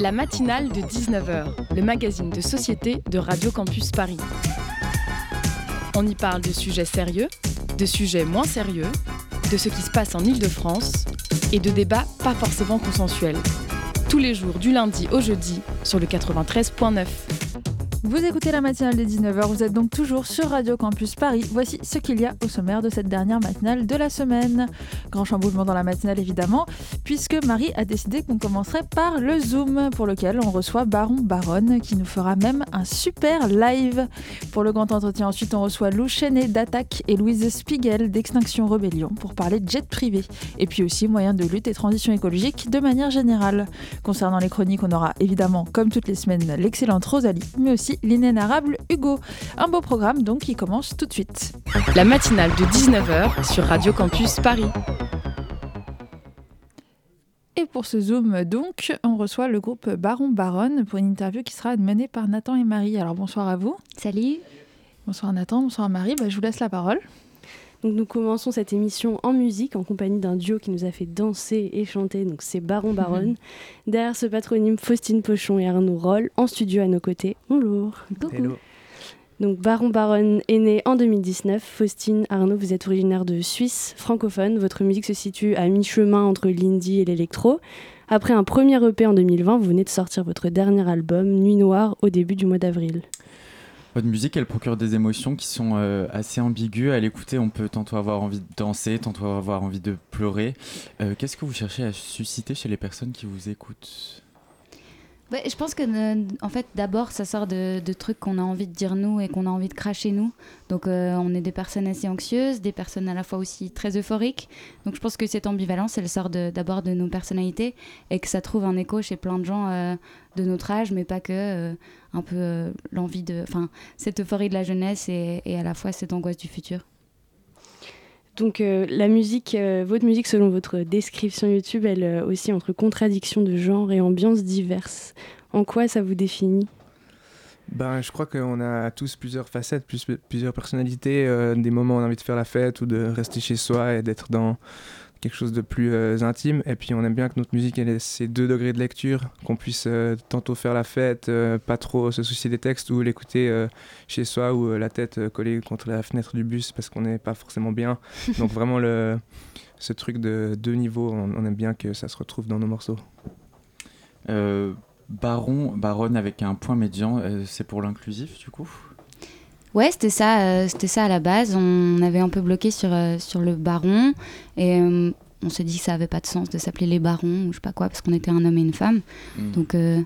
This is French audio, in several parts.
La matinale de 19h, le magazine de société de Radio Campus Paris. On y parle de sujets sérieux, de sujets moins sérieux, de ce qui se passe en Ile-de-France et de débats pas forcément consensuels. Tous les jours du lundi au jeudi sur le 93.9. Vous écoutez la matinale des 19h, vous êtes donc toujours sur Radio Campus Paris. Voici ce qu'il y a au sommaire de cette dernière matinale de la semaine. Grand chamboulement dans la matinale évidemment, puisque Marie a décidé qu'on commencerait par le Zoom, pour lequel on reçoit Baron Baronne, qui nous fera même un super live. Pour le grand entretien, ensuite on reçoit Lou Chenet d'Attaque et Louise Spiegel d'Extinction Rebellion pour parler de jet privé, et puis aussi moyens de lutte et transition écologique de manière générale. Concernant les chroniques, on aura évidemment, comme toutes les semaines, l'excellente Rosalie, mais aussi l'inénarrable Hugo. Un beau programme donc qui commence tout de suite. La matinale de 19h sur Radio Campus Paris. Et pour ce Zoom, donc, on reçoit le groupe Baron Baronne pour une interview qui sera menée par Nathan et Marie. Alors bonsoir à vous. Salut. Bonsoir Nathan, bonsoir Marie. Bah, je vous laisse la parole. Donc nous commençons cette émission en musique en compagnie d'un duo qui nous a fait danser et chanter. Donc c'est Baron Baronne. Derrière ce patronyme, Faustine Pochon et Arnaud Roll en studio à nos côtés. Bonjour. Hello. Donc Baron Baronne est né en 2019. Faustine, Arnaud, vous êtes originaire de Suisse, francophone. Votre musique se situe à mi-chemin entre l'indie et l'électro. Après un premier EP en 2020, vous venez de sortir votre dernier album, Nuit Noire, au début du mois d'avril. Votre musique, elle procure des émotions qui sont euh, assez ambiguës. À l'écouter, on peut tantôt avoir envie de danser, tantôt avoir envie de pleurer. Euh, Qu'est-ce que vous cherchez à susciter chez les personnes qui vous écoutent? Je pense que, en fait, d'abord, ça sort de, trucs qu'on a envie de dire nous et qu'on a envie de cracher nous. Donc, euh, on est des personnes assez anxieuses, des personnes à la fois aussi très euphoriques. Donc, je pense que cette ambivalence, elle sort d'abord de, nos personnalités et que ça trouve un écho chez plein de gens euh, de notre âge, mais pas que. euh, un peu l'envie de. Enfin, cette euphorie de la jeunesse et à la fois cette angoisse du futur. Donc euh, la musique, euh, votre musique selon votre description YouTube, elle euh, aussi entre contradictions de genre et ambiances diverses. En quoi ça vous définit? Ben, je crois qu'on a tous plusieurs facettes, plus, plusieurs personnalités, euh, des moments où on a envie de faire la fête ou de rester chez soi et d'être dans quelque chose de plus euh, intime. Et puis on aime bien que notre musique elle ait ces deux degrés de lecture, qu'on puisse euh, tantôt faire la fête, euh, pas trop se soucier des textes ou l'écouter euh, chez soi ou euh, la tête euh, collée contre la fenêtre du bus parce qu'on n'est pas forcément bien. Donc vraiment le, ce truc de deux niveaux, on, on aime bien que ça se retrouve dans nos morceaux. Euh, Baron, baronne avec un point médian, euh, c'est pour l'inclusif du coup? Ouais, c'était ça, euh, c'était ça à la base. On avait un peu bloqué sur, euh, sur le baron et euh, on s'est dit que ça avait pas de sens de s'appeler les barons ou je sais pas quoi parce qu'on était un homme et une femme. Mm. Donc, euh,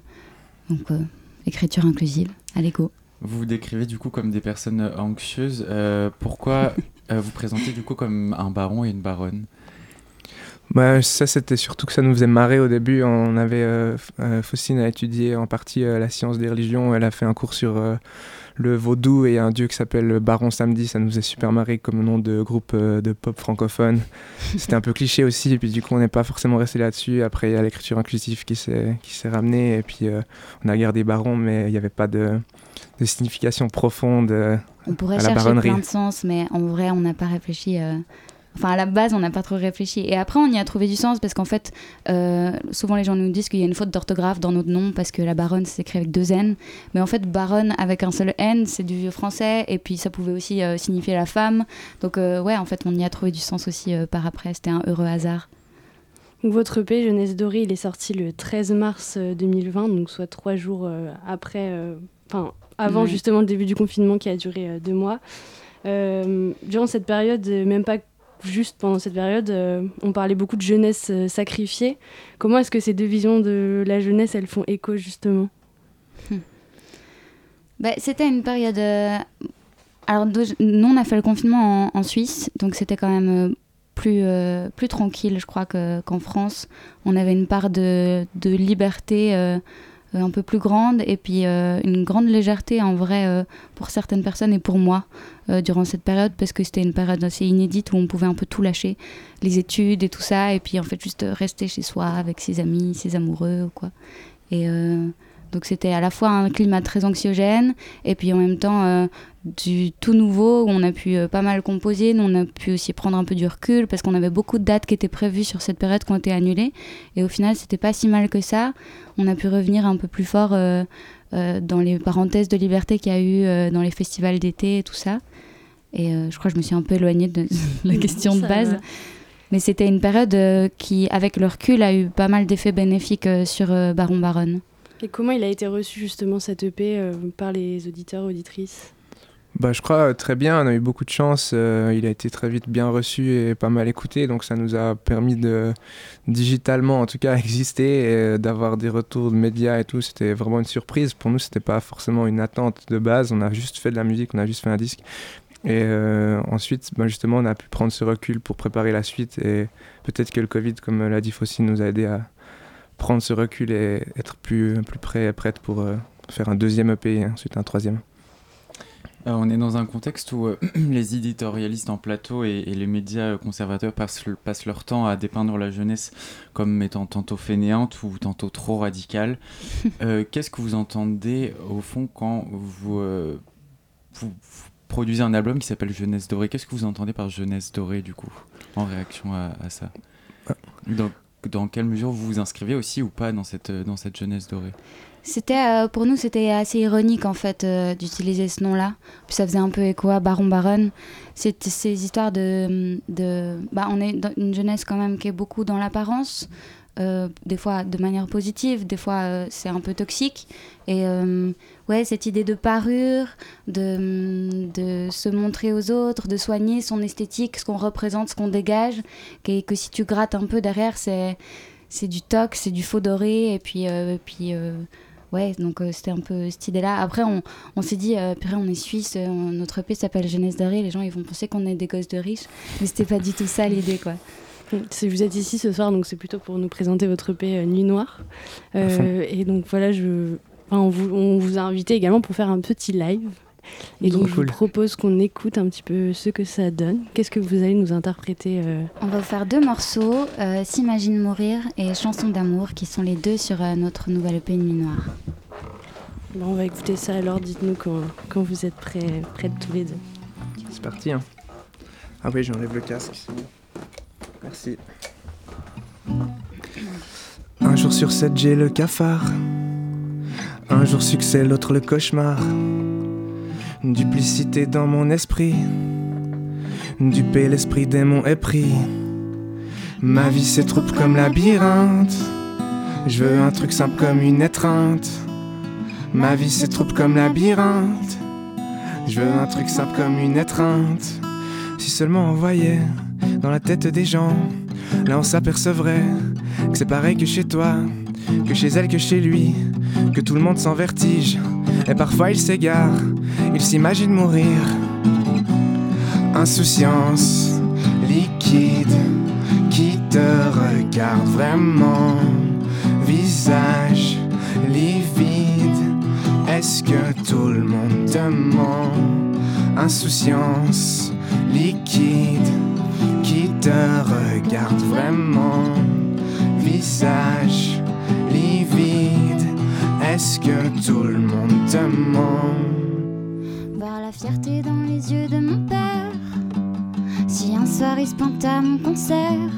donc euh, écriture inclusive, à l'égo. Vous vous décrivez du coup comme des personnes anxieuses. Euh, pourquoi euh, vous présentez du coup comme un baron et une baronne? Bah, ça, c'était surtout que ça nous faisait marrer au début. On avait, euh, Faustine a étudié en partie euh, la science des religions. Elle a fait un cours sur euh, le vaudou et un dieu qui s'appelle le Baron Samedi. Ça nous faisait super marrer comme nom de groupe euh, de pop francophone. C'était un peu cliché aussi. Et puis du coup, on n'est pas forcément resté là-dessus. Après, il y a l'écriture inclusive qui s'est ramenée. Et puis, euh, on a gardé Baron, mais il n'y avait pas de, de signification profonde. euh. On pourrait À la chercher baronnerie. plein de sens, mais en vrai, on n'a pas réfléchi. euh, Enfin, à la base, on n'a pas trop réfléchi. Et après, on y a trouvé du sens parce qu'en fait, euh, souvent les gens nous disent qu'il y a une faute d'orthographe dans notre nom parce que la baronne s'écrit avec deux N. Mais en fait, baronne avec un seul N, c'est du vieux français. Et puis, ça pouvait aussi euh, signifier la femme. Donc, euh, ouais, en fait, on y a trouvé du sens aussi euh, par après. C'était un heureux hasard. Donc, Votre EP Jeunesse Dorée, il est sorti le 13 mars euh, 2020, donc soit trois jours après, enfin avant justement le début du confinement qui a duré deux mois. Durant cette période, même pas juste pendant cette période, euh, on parlait beaucoup de jeunesse euh, sacrifiée. Comment est-ce que ces deux visions de la jeunesse, elles font écho justement? Bah, c'était une période. euh, Alors, nous, on a fait le confinement en, Suisse, donc c'était quand même plus, plus tranquille, je crois, que- qu'en France. On avait une part de, de liberté un peu plus grande et puis euh, une grande légèreté en vrai euh, pour certaines personnes et pour moi euh, durant cette période parce que c'était une période assez inédite où on pouvait un peu tout lâcher, les études et tout ça, et puis en fait juste rester chez soi avec ses amis, ses amoureux ou quoi. Et. Euh, Donc c'était à la fois un climat très anxiogène et puis en même temps du tout nouveau où on a pu pas mal composer. Nous, on a pu aussi prendre un peu du recul parce qu'on avait beaucoup de dates qui étaient prévues sur cette période qui ont été annulées. Et au final, c'était pas si mal que ça. On a pu revenir un peu plus fort dans les parenthèses de liberté qu'il y a eu dans les festivals d'été et tout ça. Et je crois que je me suis un peu éloignée de la question de base. Mais c'était une période euh, qui, avec le recul, a eu pas mal d'effets bénéfiques euh, sur euh, Baron Baron. Et comment il a été reçu justement cette EP par les auditeurs, auditrices? Bah, je crois très bien, on a eu beaucoup de chance, il a été très vite bien reçu et pas mal écouté, donc ça nous a permis de, digitalement en tout cas, exister et d'avoir des retours de médias et tout, c'était vraiment une surprise. Pour nous, c'était pas forcément une attente de base, on a juste fait de la musique, on a juste fait un disque, et euh, ensuite, ben justement, on a pu prendre ce recul pour préparer la suite. Et peut-être que le Covid, comme l'a dit Faucine, nous a aidé à prendre ce recul et être plus, plus prêt et prête pour euh, faire un deuxième EP et ensuite un troisième. Euh, on est dans un contexte où les éditorialistes en plateau et, les médias conservateurs passent, passent, leur temps à dépeindre la jeunesse comme étant tantôt fainéante ou tantôt trop radicale. Qu'est-ce que vous entendez au fond quand vous, vous produisez un album qui s'appelle Jeunesse Dorée? Qu'est-ce que vous entendez par Jeunesse Dorée, du coup, en réaction à, ça? Dans, dans, quelle mesure vous vous inscrivez aussi ou pas dans cette, dans cette Jeunesse Dorée c'était euh, pour nous c'était assez ironique en fait euh, d'utiliser ce nom-là. Puis ça faisait un peu écho à Baron Baron. C'est ces histoires de, de bah on est une jeunesse quand même qui est beaucoup dans l'apparence. Euh, des fois de manière positive, des fois c'est un peu toxique. Et ouais, cette idée de parure, de, de, se montrer aux autres, de soigner son esthétique, ce qu'on représente, ce qu'on dégage, et que si tu grattes un peu derrière, c'est, c'est du tox, c'est du faux doré, et puis. puis ouais, donc c'était un peu cette idée-là. Après, on, on s'est dit, purée, on est suisse, notre EP s'appelle Jeunesse dorée, les gens ils vont penser qu'on est des gosses de riches, mais c'était pas du tout ça l'idée, quoi. Vous êtes ici ce soir, donc c'est plutôt pour nous présenter votre EP euh, Nuit Noire. Euh, et donc voilà, je, on, vous, a invité également pour faire un petit live. Et donc, je vous propose qu'on écoute un petit peu ce que ça donne. Qu'est-ce que vous allez nous interpréter euh On va vous faire deux morceaux, S'imagine mourir et Chanson d'amour, qui sont les deux sur notre nouvelle EP Nuit Noire. Bon, on va écouter ça alors, dites-nous quand, quand, vous êtes prêts, prêts tous les deux. C'est parti. Hein. Ah oui, j'enlève le casque. Merci. Un jour sur sept, j'ai le cafard. Un jour succès, l'autre le cauchemar. Duplicité dans mon esprit. Dupé, l'esprit démon est pris. Ma vie s'étroupe comme labyrinthe. Je veux un truc simple comme une étreinte. Ma vie s'étroupe comme labyrinthe. Je veux un truc simple comme une étreinte. Si seulement on voyait dans la tête des gens. Là on s'apercevrait que c'est pareil que chez toi, que chez elle, que chez lui, que tout le monde s'en vertige. Et parfois il s'égare, il s'imagine mourir. Insouciance liquide qui te regarde vraiment. Visage livide, est-ce que tout le monde te ment? Insouciance liquide qui te regarde vraiment. Visage livide, est-ce que tout le monde te ment? Voir la fierté dans les yeux de mon père. Si un soir il se pointe à mon concert,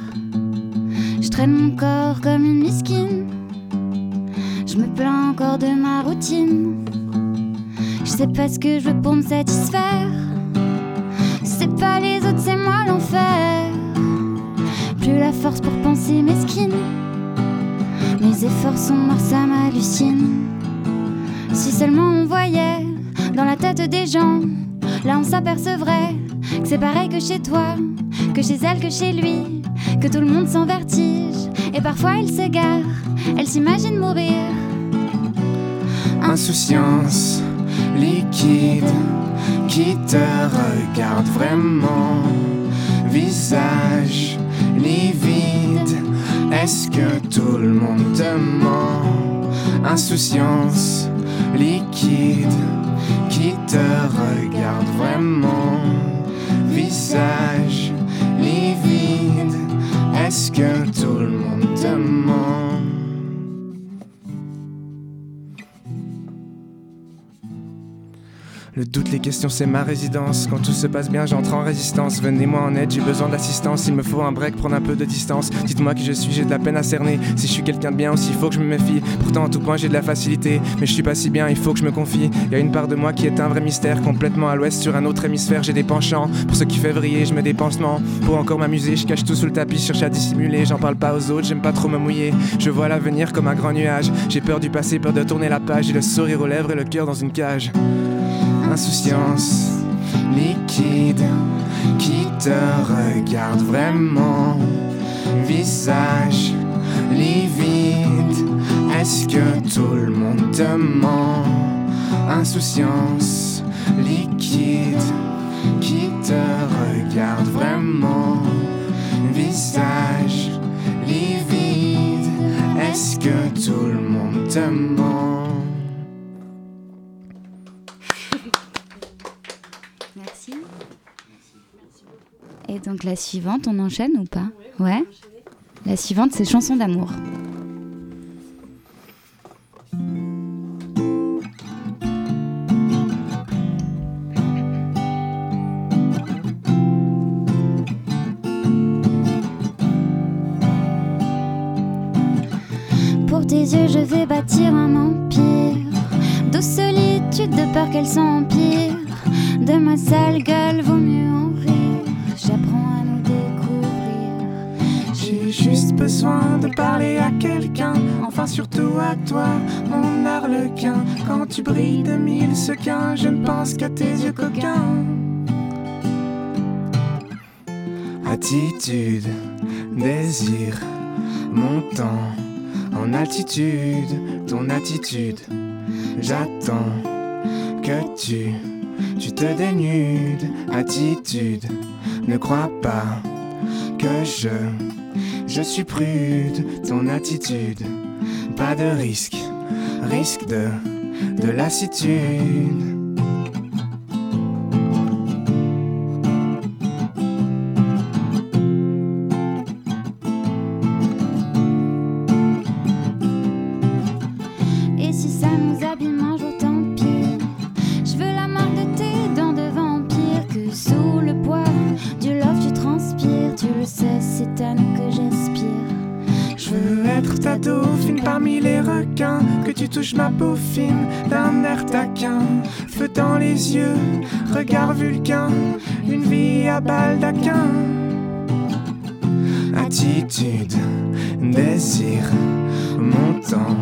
je traîne mon corps comme une misquine. Je me plains encore de ma routine. Je sais pas ce que je veux pour me satisfaire. C'est pas les autres, c'est moi l'enfer. Plus la force pour penser mesquine. Mes efforts sont morts, ça m'hallucine. Si seulement on voyait dans la tête des gens, là on s'apercevrait que c'est pareil que chez toi, que chez elle, que chez lui, que tout le monde s'en vertige. Et parfois elle s'égare, elle s'imagine mourir. Insouciance liquide qui te regarde vraiment. Visage livide, est-ce que tout le monde te ment? Insouciance liquide qui te regarde vraiment. Visage livide, est-ce que tout le monde te ment? Le doute, les questions, c'est ma résidence. Quand tout se passe bien, j'entre en résistance. Venez-moi en aide, j'ai besoin d'assistance. Il me faut un break, prendre un peu de distance. Dites-moi qui je suis, j'ai de la peine à cerner. Si je suis quelqu'un de bien aussi, il faut que je me méfie. Pourtant, en tout point, j'ai de la facilité. Mais je suis pas si bien, il faut que je me confie. Il y a une part de moi qui est un vrai mystère. Complètement à l'ouest, sur un autre hémisphère, j'ai des penchants. Pour ce qui fait vriller, je me dépansement. Pour encore m'amuser, je cache tout sous le tapis, cherche à dissimuler. J'en parle pas aux autres, j'aime pas trop me mouiller. Je vois l'avenir comme un grand nuage. J'ai peur du passé, peur de tourner la page. J'ai le sourire aux lèvres et le cœur dans une cage insouciance liquide qui te regarde vraiment. Visage livide, est-ce que tout le monde te ment? Insouciance liquide qui te regarde vraiment. Visage livide, est-ce que tout le monde te ment? Et donc la suivante, on enchaîne ou pas Ouais. La suivante, c'est Chanson d'amour. Pour tes yeux, je vais bâtir un empire. De solitude, de peur qu'elle s'empire. Je ne pense qu'à tes yeux coquins. Attitude, désir, montant en altitude, ton attitude. J'attends que tu, tu te dénudes, attitude. Ne crois pas que je, je suis prude, ton attitude. Pas de risque, risque de, de lassitude. Et si ça nous abîme un jour, tant pis. Je veux la marque de tes dents de vampire. Que sous le poids du love, tu transpires. Tu le sais, c'est à nous que j'aspire. Je veux être ta dauphine parmi les requins, que tu touches ma peau fine taquin. Feu dans les yeux, regard vulcain, une vie à baldaquin. Attitude, désir, montant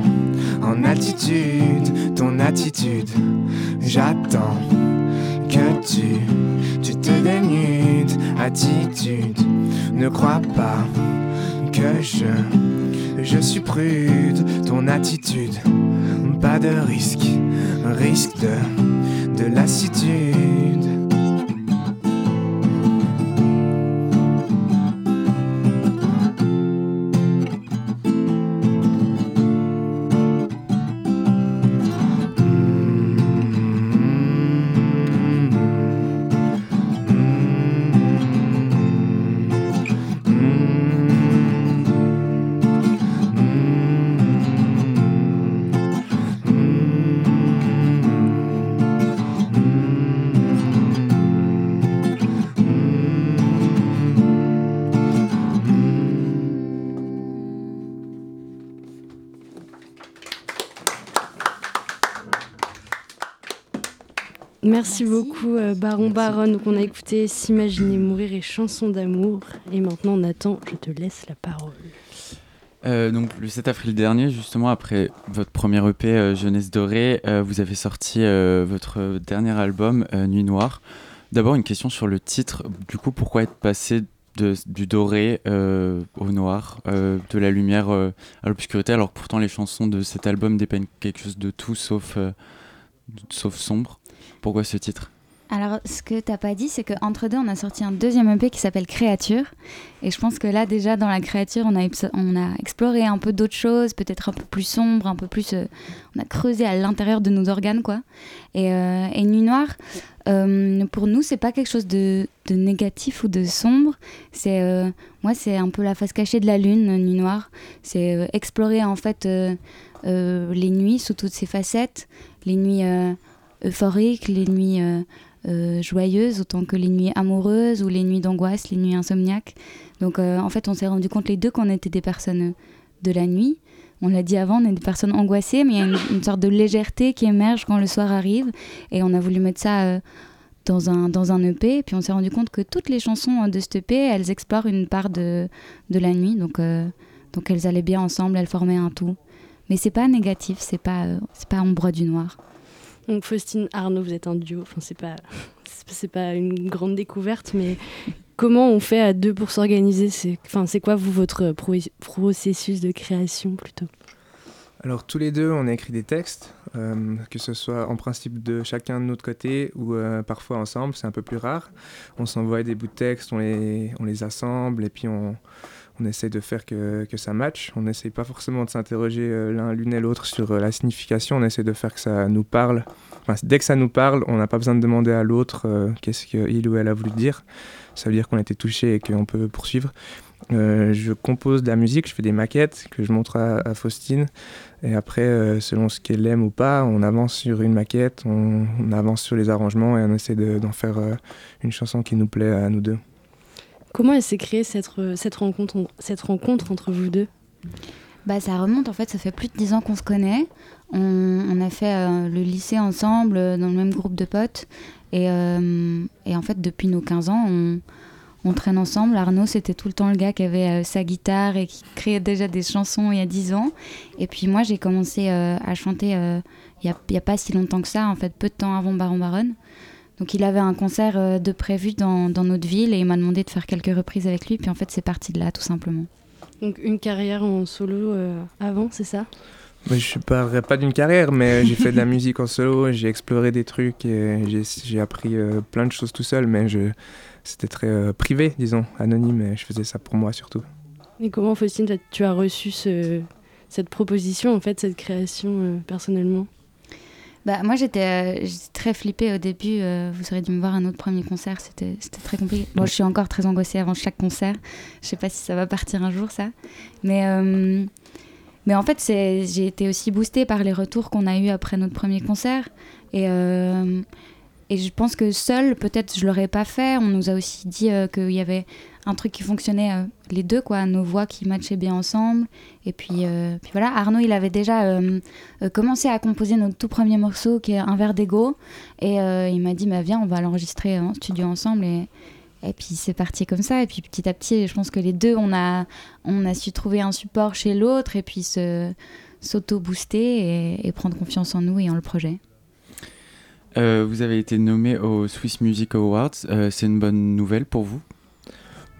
en altitude, ton attitude. J'attends que tu, tu te dénudes, attitude. Ne crois pas que je, je suis prude, ton attitude. Pas de risque, risque de, de lassitude. Merci, beaucoup, euh, Baron Baron. Donc, on a écouté S'imaginer mourir et Chanson d'amour. Et maintenant, Nathan, je te laisse la parole. Euh, donc le 7 avril dernier, justement après votre premier EP euh, Jeunesse Dorée, euh, vous avez sorti euh, votre dernier album euh, Nuit Noire. D'abord une question sur le titre. Du coup, pourquoi être passé de, du doré euh, au noir, euh, de la lumière euh, à l'obscurité, alors que pourtant les chansons de cet album dépeignent quelque chose de tout sauf, euh, sauf sombre. Pourquoi ce titre Alors, ce que t'as pas dit, c'est qu'entre deux, on a sorti un deuxième EP qui s'appelle Créature. Et je pense que là, déjà, dans la créature, on a, exploré un peu d'autres choses, peut-être un peu plus sombre, un peu plus. euh, on a creusé à l'intérieur de nos organes, quoi. Et, euh, Nuit Noire, euh, pour nous, c'est pas quelque chose de, de négatif ou de sombre. C'est. moi, c'est un peu la face cachée de la lune, Nuit Noire. C'est explorer, en fait, les nuits sous toutes ses facettes, les nuits. Euh, euphoriques, les nuits joyeuses, autant que les nuits amoureuses ou les nuits d'angoisse, les nuits insomniaques. Donc en fait, on s'est rendu compte les deux qu'on était des personnes de la nuit. On l'a dit avant, on est des personnes angoissées, mais il y a une, sorte de légèreté qui émerge quand le soir arrive. Et on a voulu mettre ça dans un, dans un EP. Puis on s'est rendu compte que toutes les chansons de cet EP, elles explorent une part de, de la nuit. Donc, donc elles allaient bien ensemble, elles formaient un tout. Mais c'est pas négatif, c'est pas, euh, c'est pas ombre du noir. Donc Faustine, Arnaud, vous êtes un duo. Enfin, c'est pas, une grande découverte, mais comment on fait à deux pour s'organiser? C'est, enfin, c'est quoi votre processus de création plutôt? Alors tous les deux, on écrit des textes, euh, que ce soit en principe de chacun de notre côté ou euh, parfois ensemble, c'est un peu plus rare. On s'envoie des bouts de texte, on les, on les assemble et puis on, on essaie de faire que, ça matche. On n'essaie pas forcément de s'interroger euh, l'un l'une et l'autre sur euh, la signification. On essaie de faire que ça nous parle. dès que ça nous parle, on n'a pas besoin de demander à l'autre euh, qu'est-ce qu'il ou elle a voulu dire. Ça veut dire qu'on a été touché et qu'on peut poursuivre. je compose de la musique, je fais des maquettes que je montre à, Faustine. Et après, selon ce qu'elle aime ou pas, on avance sur une maquette, on, avance sur les arrangements et on essaie d'en faire une chanson qui nous plaît à nous deux. Comment elle s'est créée cette, cette, rencontre, cette rencontre entre vous deux? Bah, Ça remonte, en fait, ça fait plus de dix ans qu'on se connaît. On, a fait euh, le lycée ensemble, euh, dans le même groupe de potes. Et, euh, et en fait, depuis nos 15 ans, on, on traîne ensemble. Arnaud, c'était tout le temps le gars qui avait sa guitare et qui créait déjà des chansons il y a 10 ans. Et puis moi, j'ai commencé à chanter il n'y a, a, pas si longtemps que ça, en fait, peu de temps avant Baron Baronne. Donc il avait un concert euh, de prévu dans, dans, notre ville et il m'a demandé de faire quelques reprises avec lui. Puis en fait, c'est parti de là, tout simplement. Donc une carrière en solo euh, avant, c'est ça? Je ne parlerai pas d'une carrière, mais j'ai fait de la musique en solo, j'ai exploré des trucs et j'ai appris euh, plein de choses tout seul, mais c'était très privé, disons, anonyme, et je faisais ça pour moi surtout. Et comment, Faustine, tu as reçu ce, cette proposition, en fait, cette création personnellement? Bah, moi, j'étais euh, très flippée au début. Euh, vous auriez dû me voir un autre premier concert. C'était très compliqué. Bon, je suis encore très angoissée avant chaque concert. Je sais pas si ça va partir un jour, ça. Mais, euh, mais en fait, j'ai été aussi boostée par les retours qu'on a eus après notre premier concert. Et, et je pense que seule, peut-être, je l'aurais pas fait. On nous a aussi dit qu'il y avait un truc qui fonctionnait euh, les deux quoi. Nos voix qui matchaient bien ensemble. Et puis, euh, puis voilà. Arnaud il avait déjà euh, commencé à composer notre tout premier morceau qui est un verre d'ego. Et il m'a dit bah viens on va l'enregistrer en studio ensemble. Et et puis c'est parti comme ça. Et puis petit à petit je pense que les deux on a on a su trouver un support chez l'autre et puis se s'auto booster et, et, prendre confiance en nous et en le projet vous avez été nommé au Swiss Music Awards. c'est une bonne nouvelle pour vous?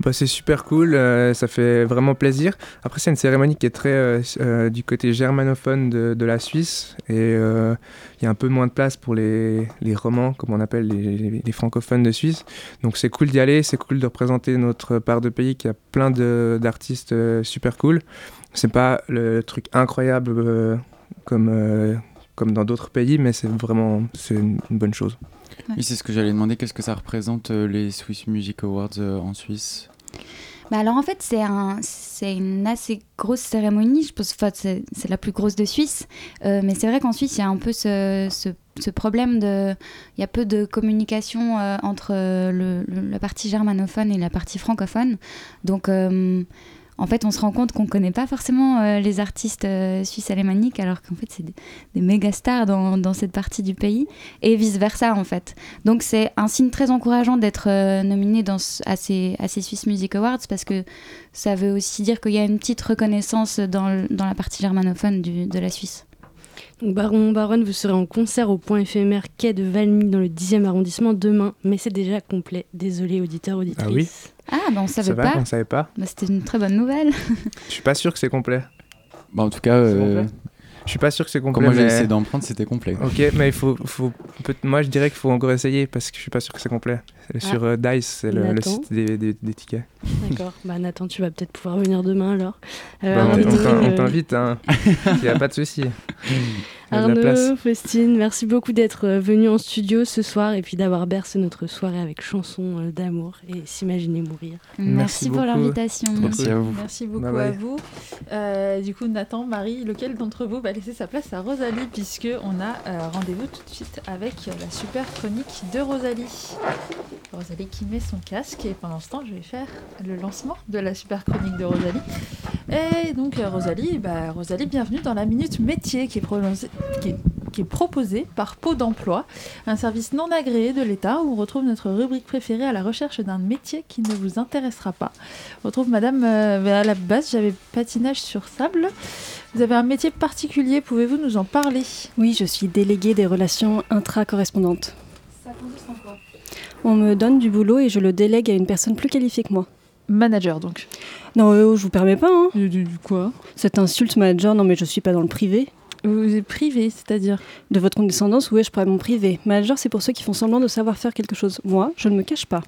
Bah, c'est super cool, euh, ça fait vraiment plaisir. Après, c'est une cérémonie qui est très euh, euh, du côté germanophone de, de la Suisse et il y a un peu moins de place pour les, les romans, comme on appelle les, les, francophones de Suisse. Donc c'est cool d'y aller, c'est cool de représenter notre part de pays qui a plein d'artistes super cool. C'est pas le truc incroyable comme, comme dans d'autres pays, mais c'est vraiment c'est une, bonne chose. Oui, c'est ce que j'allais demander. Qu'est-ce que ça représente les Swiss Music Awards en Suisse? Bah alors en fait, c'est un, une assez grosse cérémonie. Je pense que c'est la plus grosse de Suisse. Euh, mais c'est vrai qu'en Suisse, il y a un peu ce, ce, problème de. Il y a peu de communication euh, entre le, la partie germanophone et la partie francophone. Donc. Euh, en fait, on se rend compte qu'on ne connaît pas forcément euh, les artistes euh, suisses alémaniques, alors qu'en fait, c'est des, méga stars dans, cette partie du pays, et vice-versa, en fait. Donc, c'est un signe très encourageant d'être euh, nominé dans, à, ces, Swiss Music Awards, parce que ça veut aussi dire qu'il y a une petite reconnaissance dans, la partie germanophone de la Suisse. Baron Baronne, vous serez en concert au point éphémère quai de Valmy dans le 10e arrondissement demain, mais c'est déjà complet. Désolé, auditeurs, auditrices. Ah oui Ah, ben on savait pas. on savait pas. Bah, C'était une très bonne nouvelle. Je suis pas sûr que c'est complet. Bah, en tout cas, euh, je suis pas sûr que c'est complet. Quand moi j'ai essayé d'en prendre, c'était complet. Ok, mais il faut, faut moi je dirais qu'il faut encore essayer parce que je suis pas sûr que c'est complet. Ah. Sur euh, Dice, c'est le, site des, des, tickets. D'accord. Bah Nathan, tu vas peut-être pouvoir venir demain alors. Euh, bah, on t'invite, hein. il n'y a pas de souci. Arnaud, Faustine, merci beaucoup d'être euh, venu en studio ce soir et puis d'avoir bercé notre soirée avec chansons euh, d'amour et s'imaginer mourir. Merci, pour l'invitation. Merci à vous. Merci beaucoup à vous. Euh, du coup, Nathan, Marie, lequel d'entre vous va laisser sa place à Rosalie puisque on a rendez-vous tout de suite avec la super chronique de Rosalie. Rosalie qui met son casque et pendant ce temps, je vais faire le lancement de la super chronique de Rosalie. Et donc Rosalie, bah, Rosalie, bienvenue dans la minute métier qui est prononcée qui est, proposé par Pôle d'emploi, un service non agréé de l'État où on retrouve notre rubrique préférée à la recherche d'un métier qui ne vous intéressera pas. On retrouve Madame, euh, à la base, j'avais patinage sur sable. Vous avez un métier particulier, pouvez-vous nous en parler? Oui, je suis déléguée des relations intra-correspondantes. Ça consiste en quoi? On me donne du boulot et je le délègue à une personne plus qualifiée que moi. Manager donc? Non, euh, je vous permets pas. Hein. Du, quoi? Cette insulte manager, non mais je suis pas dans le privé. Vous êtes privé, c'est-à-dire De votre condescendance, oui, je pourrais mon privé. Manager, c'est pour ceux qui font semblant de savoir faire quelque chose. Moi, je ne me cache pas.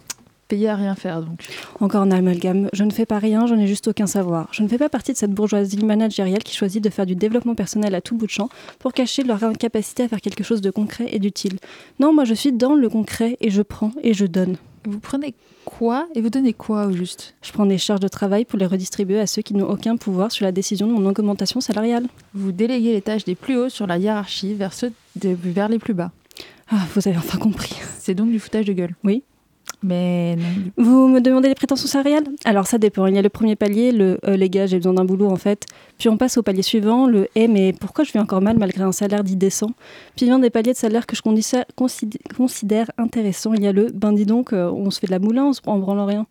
Payé à rien faire, donc. Encore un amalgame. Je ne fais pas rien, je n'ai juste aucun savoir. Je ne fais pas partie de cette bourgeoisie managériale qui choisit de faire du développement personnel à tout bout de champ pour cacher leur incapacité à faire quelque chose de concret et d'utile. Non, moi je suis dans le concret et je prends et je donne. Vous prenez quoi et vous donnez quoi au juste? Je prends des charges de travail pour les redistribuer à ceux qui n'ont aucun pouvoir sur la décision de mon augmentation salariale. Vous déléguez les tâches des plus hauts sur la hiérarchie vers ceux vers les plus bas. Ah, vous avez enfin compris. C'est donc du foutage de gueule. Oui. Mais Vous me demandez les prétentions salariales? Alors ça dépend. Il y a le premier palier, le euh, les gars, j'ai besoin d'un boulot en fait. Puis on passe au palier suivant, le eh mais pourquoi je vis encore mal malgré un salaire dit décent? Puis vient des paliers de salaire que je considère intéressants. Il y a le ben dis donc, euh, on se fait de la moulin, on se branlant rien.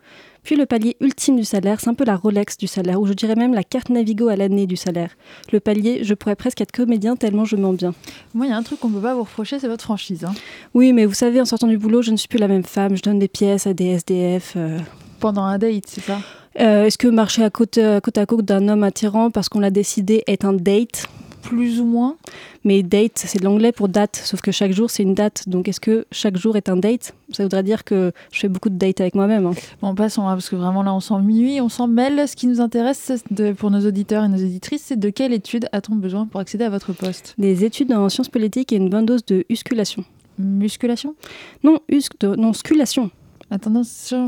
Puis le palier ultime du salaire, c'est un peu la Rolex du salaire, ou je dirais même la carte Navigo à l'année du salaire. Le palier, je pourrais presque être comédien tellement je m'en bien. Moi, il y a un truc qu'on peut pas vous reprocher, c'est votre franchise. Hein. Oui, mais vous savez, en sortant du boulot, je ne suis plus la même femme. Je donne des pièces à des SDF. Euh. Pendant un date, c'est ça? Euh, Est-ce que marcher à côte, à côte à côte d'un homme attirant parce qu'on l'a décidé est un date? Plus ou moins. Mais date, c'est de l'anglais pour date, sauf que chaque jour, c'est une date. Donc, est-ce que chaque jour est un date? Ça voudrait dire que je fais beaucoup de dates avec moi-même. Hein. Bon, passons, parce que vraiment là, on s'ennuie, on s'en mêle. Ce qui nous intéresse de, pour nos auditeurs et nos auditrices, c'est de quelle étude a-t-on besoin pour accéder à votre poste? Des études en sciences politiques et une bonne dose de musculation. Musculation? Non, non, sculation. Attendez,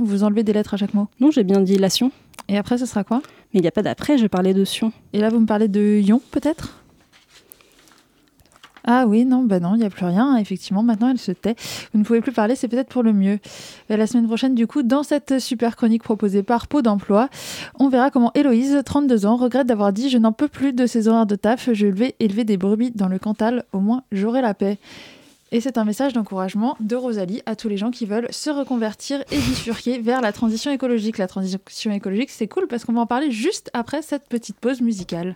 vous enlevez des lettres à chaque mot Non, j'ai bien dit lation. Et après, ce sera quoi? Mais il n'y a pas d'après, je parlais de sion. Et là, vous me parlez de ion, peut-être? Ah oui, non, bah non, il n'y a plus rien. Effectivement, maintenant, elle se tait. Vous ne pouvez plus parler, c'est peut-être pour le mieux. la semaine prochaine, du coup, dans cette super chronique proposée par Pau d'Emploi, on verra comment Héloïse, 32 ans, regrette d'avoir dit Je n'en peux plus de ces horaires de taf, je vais élever des brebis dans le Cantal, au moins j'aurai la paix. Et c'est un message d'encouragement de Rosalie à tous les gens qui veulent se reconvertir et bifurquer vers la transition écologique. La transition écologique, c'est cool parce qu'on va en parler juste après cette petite pause musicale.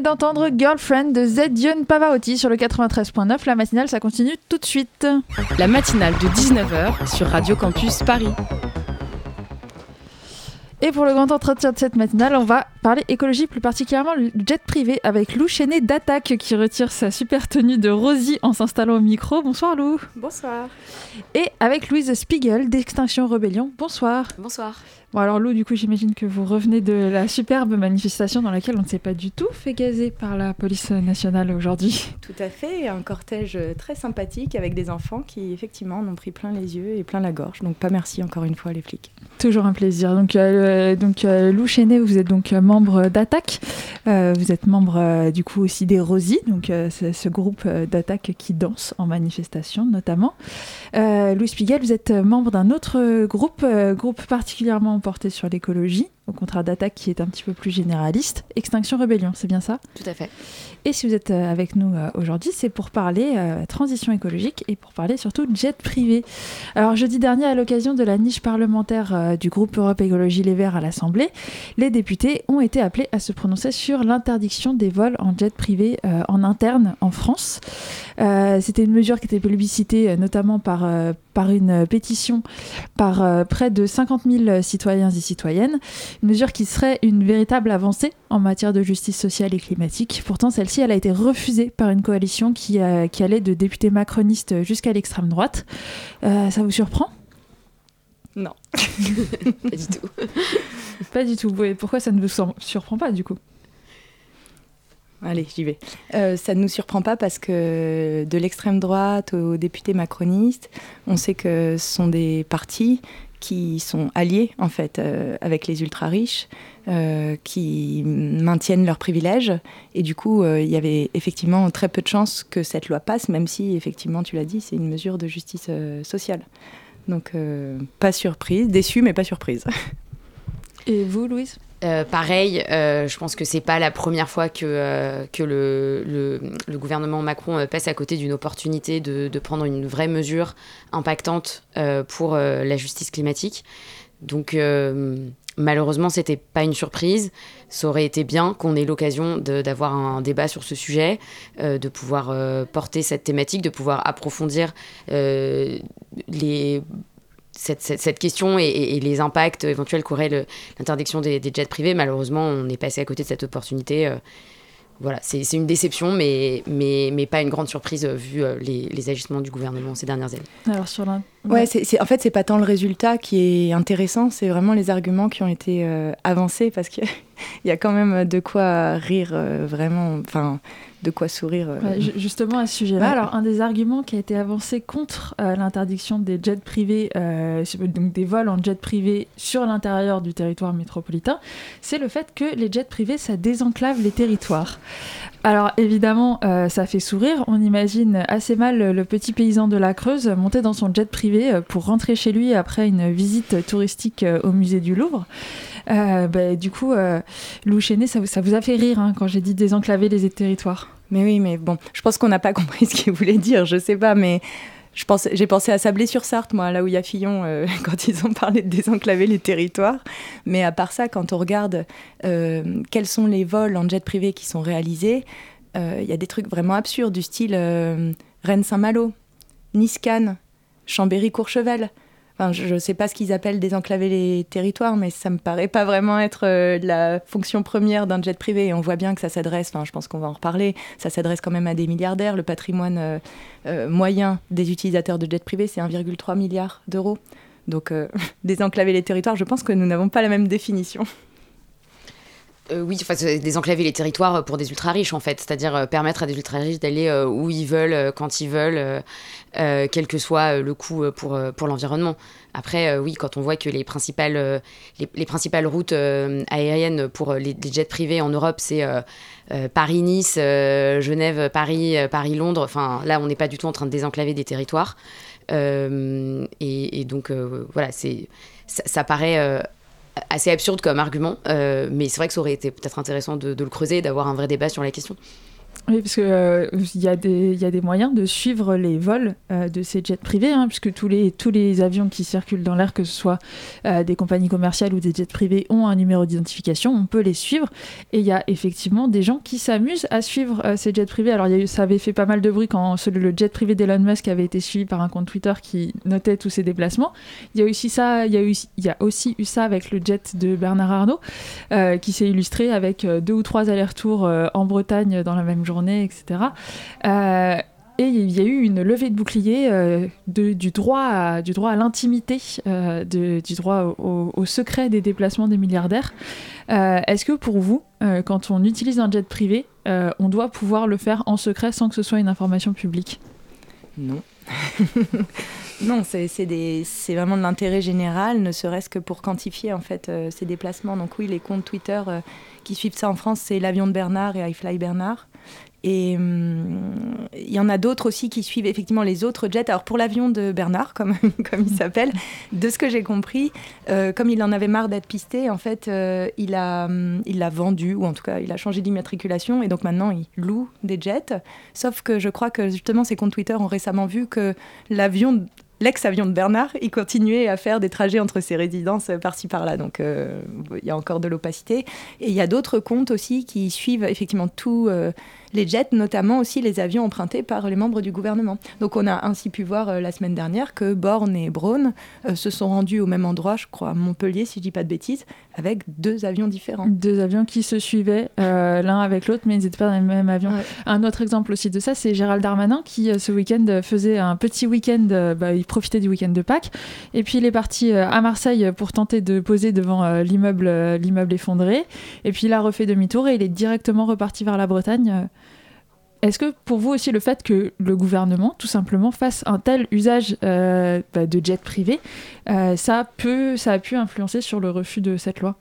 Venez d'entendre Girlfriend de Zedion Pavarotti sur le 93.9. La matinale, ça continue tout de suite. La matinale de 19h sur Radio Campus Paris. Et pour le grand entretien de cette matinale, on va parler écologie, plus particulièrement le jet privé, avec Lou Chenet d'Attaque qui retire sa super tenue de Rosie en s'installant au micro. Bonsoir Lou. Bonsoir. Et avec Louise Spiegel d'Extinction Rebellion. Bonsoir. Bonsoir. Bon alors Lou, du coup j'imagine que vous revenez de la superbe manifestation dans laquelle on ne s'est pas du tout fait gazer par la police nationale aujourd'hui. Tout à fait, un cortège très sympathique avec des enfants qui effectivement en ont pris plein les yeux et plein la gorge. Donc pas merci encore une fois les flics. Toujours un plaisir. Donc, euh, donc euh, Lou Chenet, vous êtes donc euh, membre d'Attaque. Euh, vous êtes membre du coup aussi des Rosies, donc c'est ce groupe d'Attaque qui danse en manifestation notamment. Louis Spiegel, vous êtes membre d'un autre groupe, groupe particulièrement porté sur l'écologie, au contraire d'Attaque qui est un petit peu plus généraliste. Extinction Rebellion, c'est bien ça? Tout à fait. Et si vous êtes euh, avec nous euh, aujourd'hui, c'est pour parler euh, transition écologique et pour parler surtout jet privé. Alors jeudi dernier, à l'occasion de la niche parlementaire euh, du groupe Europe Écologie Les Verts à l'Assemblée, les députés ont été appelés à se prononcer sur l'interdiction des vols en jet privé en interne en France. C'était une mesure qui était plébiscitée notamment par, par une pétition par près de 50 000 citoyens et citoyennes. Une mesure qui serait une véritable avancée en matière de justice sociale et climatique. Pourtant, celle-ci, elle a été refusée par une coalition qui, euh, qui allait de députés macronistes jusqu'à l'extrême droite. Euh, ça vous surprend? Non. Pas du tout. Pas du tout. Pourquoi ça ne vous sur- surprend pas du coup? Allez, j'y vais. Euh, ça ne nous surprend pas parce que de l'extrême droite aux députés macronistes, on sait que ce sont des partis qui sont alliés en fait euh, avec les ultra riches, euh, qui maintiennent leurs privilèges et du coup euh, il y avait effectivement très peu de chances que cette loi passe, même si effectivement tu l'as dit c'est une mesure de justice euh, sociale. Donc euh, pas surprise, déçue mais pas surprise. Et vous, Louise? Euh, pareil, euh, je pense que c'est pas la première fois que, euh, que le, le, le gouvernement Macron euh, passe à côté d'une opportunité de, de prendre une vraie mesure impactante euh, pour euh, la justice climatique. Donc euh, malheureusement, c'était pas une surprise. Ça aurait été bien qu'on ait l'occasion d'avoir un débat sur ce sujet, euh, de pouvoir euh, porter cette thématique, de pouvoir approfondir euh, cette, question et, les impacts éventuels qu'aurait l'interdiction des jets privés. Malheureusement, on est passé à côté de cette opportunité. Voilà, c'est c'est une déception, mais, mais, mais pas une grande surprise euh, vu euh, les, les agissements du gouvernement ces dernières années. Alors sur. Ouais, c'est, c'est- en fait, c'est pas tant le résultat qui est intéressant, c'est vraiment les arguments qui ont été euh, avancés parce qu'il y a quand même de quoi rire euh, vraiment, enfin, de quoi sourire. euh. Ouais, justement à ce sujet-là, Ouais. alors un des arguments qui a été avancé contre euh, l'interdiction des jets privés, donc des vols en jet privé sur l'intérieur du territoire métropolitain, c'est le fait que les jets privés ça désenclave les territoires. Alors évidemment, euh, ça fait sourire. On imagine assez mal le, petit paysan de la Creuse monter dans son jet privé pour rentrer chez lui après une visite touristique au musée du Louvre. Euh, bah, du coup, euh, Lou Chenet, ça, vous- a fait rire hein, quand j'ai dit désenclaver les territoires. Mais oui, mais bon, je pense qu'on n'a pas compris ce qu'il voulait dire, je sais pas, mais j'ai pensé à Sablé-sur-Sarthe, moi, là où il y a Fillon, euh, quand ils ont parlé de désenclaver les territoires. Mais à part ça, quand on regarde quels sont les vols en jet privé qui sont réalisés, il y a des trucs vraiment absurdes, du style Rennes-Saint-Malo, Nice-Cannes, Chambéry-Courchevel. Je ne sais pas ce qu'ils appellent désenclaver les territoires, mais ça me paraît pas vraiment être euh, la fonction première d'un jet privé. On voit bien que ça s'adresse, je pense qu'on va en reparler, ça s'adresse quand même à des milliardaires. Le patrimoine euh, euh, moyen des utilisateurs de jet privé, c'est 1,3 milliard d'euros. Donc, désenclaver les territoires, je pense que nous n'avons pas la même définition. Euh, oui, enfin, désenclaver les territoires pour des ultra riches en fait, c'est-à-dire euh, permettre à des ultra riches d'aller euh, où ils veulent, euh, quand ils veulent, euh, euh, quel que soit euh, le coût euh, pour, euh, pour l'environnement. Après, euh, oui, quand on voit que les principales, euh, les, les principales routes euh, aériennes pour euh, les, jets privés en Europe, c'est euh, euh, Paris-Nice, euh, Genève-Paris, euh, Paris-Londres, enfin là, on n'est pas du tout en train de désenclaver des territoires. Euh, et, donc, euh, voilà, ça, paraît euh, assez absurde comme argument, euh, mais c'est vrai que ça aurait été peut-être intéressant de, de le creuser d'avoir un vrai débat sur la question. Oui, parce qu'il euh, y, a des- moyens de suivre les vols euh, de ces jets privés, hein, puisque tous les, tous les avions qui circulent dans l'air, que ce soit euh, des compagnies commerciales ou des jets privés, ont un numéro d'identification, on peut les suivre. Et il y a effectivement des gens qui s'amusent à suivre euh, ces jets privés. Alors, y a ça avait fait pas mal de bruit quand le jet privé d'Elon Musk avait été suivi par un compte Twitter qui notait tous ses déplacements. Il y y y a aussi eu ça avec le jet de Bernard Arnault, qui s'est illustré avec deux ou trois allers-retours en Bretagne dans la même journée, etc. Euh, et il y a eu une levée de bouclier euh, du droit à, l'intimité, euh, du droit au, secret des déplacements des milliardaires. Est-ce que pour vous, quand on utilise un jet privé, on doit pouvoir le faire en secret sans que ce soit une information publique? Non. non, c'est vraiment de l'intérêt général, ne serait-ce que pour quantifier ces déplacements. Donc oui, les comptes Twitter qui suivent ça en France, c'est l'avion de Bernard et iFly Bernard. Et hum, il y en a d'autres aussi qui suivent effectivement les autres jets. Alors pour l'avion de Bernard, comme, comme il s'appelle, de ce que j'ai compris, euh, comme il en avait marre d'être pisté, en fait, euh, il a, hum, il l'a vendu, ou en tout cas, il a changé d'immatriculation, et donc maintenant, il loue des jets. Sauf que je crois que justement, ces comptes Twitter ont récemment vu que l'avion, l'ex-avion de Bernard, il continuait à faire des trajets entre ses résidences euh, par-ci par-là. Donc euh, il y a encore de l'opacité. Et il y a d'autres comptes aussi qui suivent effectivement tous euh, les jets, notamment aussi les avions empruntés par les membres du gouvernement. Donc on a ainsi pu voir euh, la semaine dernière que Borne et Braun euh, se sont rendus au même endroit, je crois à Montpellier, si je dis pas de bêtises, avec deux avions différents. Deux avions qui se suivaient euh, l'un avec l'autre, mais ils n'étaient pas dans le même avion. Ouais. Un autre exemple aussi de ça, c'est Gérald Darmanin qui, ce week-end, faisait un petit week-end, bah, il profitait du week-end de Pâques, et puis il est parti à Marseille pour tenter de poser devant l'immeuble l'immeuble effondré, et puis il a refait demi-tour et il est directement reparti vers la Bretagne. Est-ce que pour vous aussi le fait que le gouvernement, tout simplement, fasse un tel usage euh, bah, de jets privés, euh, ça, peut, a pu influencer sur le refus de cette loi?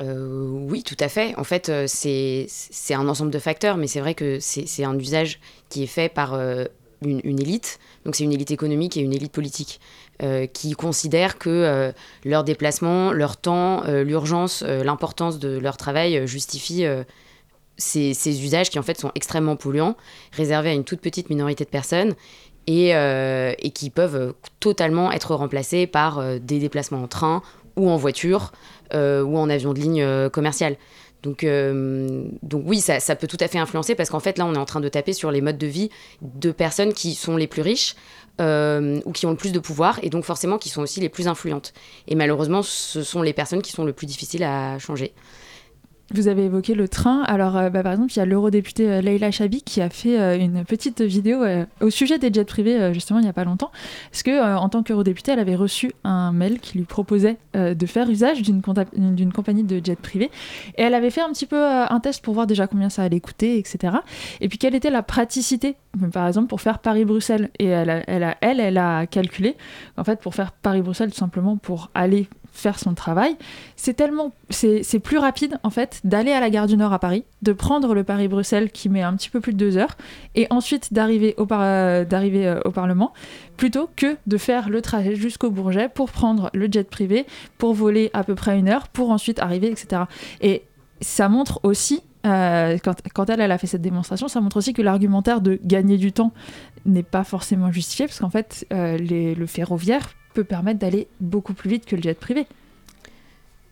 Euh, oui, tout à fait. En fait, c'est un ensemble de facteurs, mais c'est vrai que c'est un usage qui est fait par une, élite. Donc c'est une élite économique et une élite politique qui considèrent que leur déplacement, leur temps, l'urgence, l'importance de leur travail justifient euh, ces, ces usages qui en fait sont extrêmement polluants, réservés à une toute petite minorité de personnes et, euh, qui peuvent totalement être remplacés par euh, des déplacements en train ou en voiture euh, ou en avion de ligne euh, commercial. Donc, oui, ça, ça peut tout à fait influencer parce qu'en fait là, on est en train de taper sur les modes de vie de personnes qui sont les plus riches ou qui ont le plus de pouvoir et donc forcément qui sont aussi les plus influentes. Et malheureusement, ce sont les personnes qui sont le plus difficiles à changer. Vous avez évoqué le train. Alors, euh, bah, par exemple, il y a l'eurodéputée euh, Leila Chabi qui a fait euh, une petite vidéo au sujet des jets privés, justement, il n'y a pas longtemps. Parce que, en tant qu'eurodéputée, elle avait reçu un mail qui lui proposait de faire usage d'une compagnie de jets privés? Et elle avait fait un petit peu un test pour voir déjà combien ça allait coûter, etc. Et puis, quelle était la praticité, par exemple, pour faire Paris-Bruxelles? Et elle, elle, elle, elle a calculé, en fait, pour faire Paris-Bruxelles, tout simplement pour aller faire son travail, c'est tellement c'est plus rapide en fait d'aller à la gare du Nord à Paris, de prendre le Paris-Bruxelles qui met un petit peu plus de deux heures, et ensuite d'arriver au, par- euh, d'arriver, euh, au Parlement, plutôt que de faire le trajet jusqu'au Bourget pour prendre le jet privé, pour voler à peu près une heure, pour ensuite arriver, etc. Et ça montre aussi, euh, quand, quand elle, a fait cette démonstration, ça montre aussi que l'argumentaire de gagner du temps n'est pas forcément justifié, parce qu'en fait, les- le ferroviaire permettre d'aller beaucoup plus vite que le jet privé.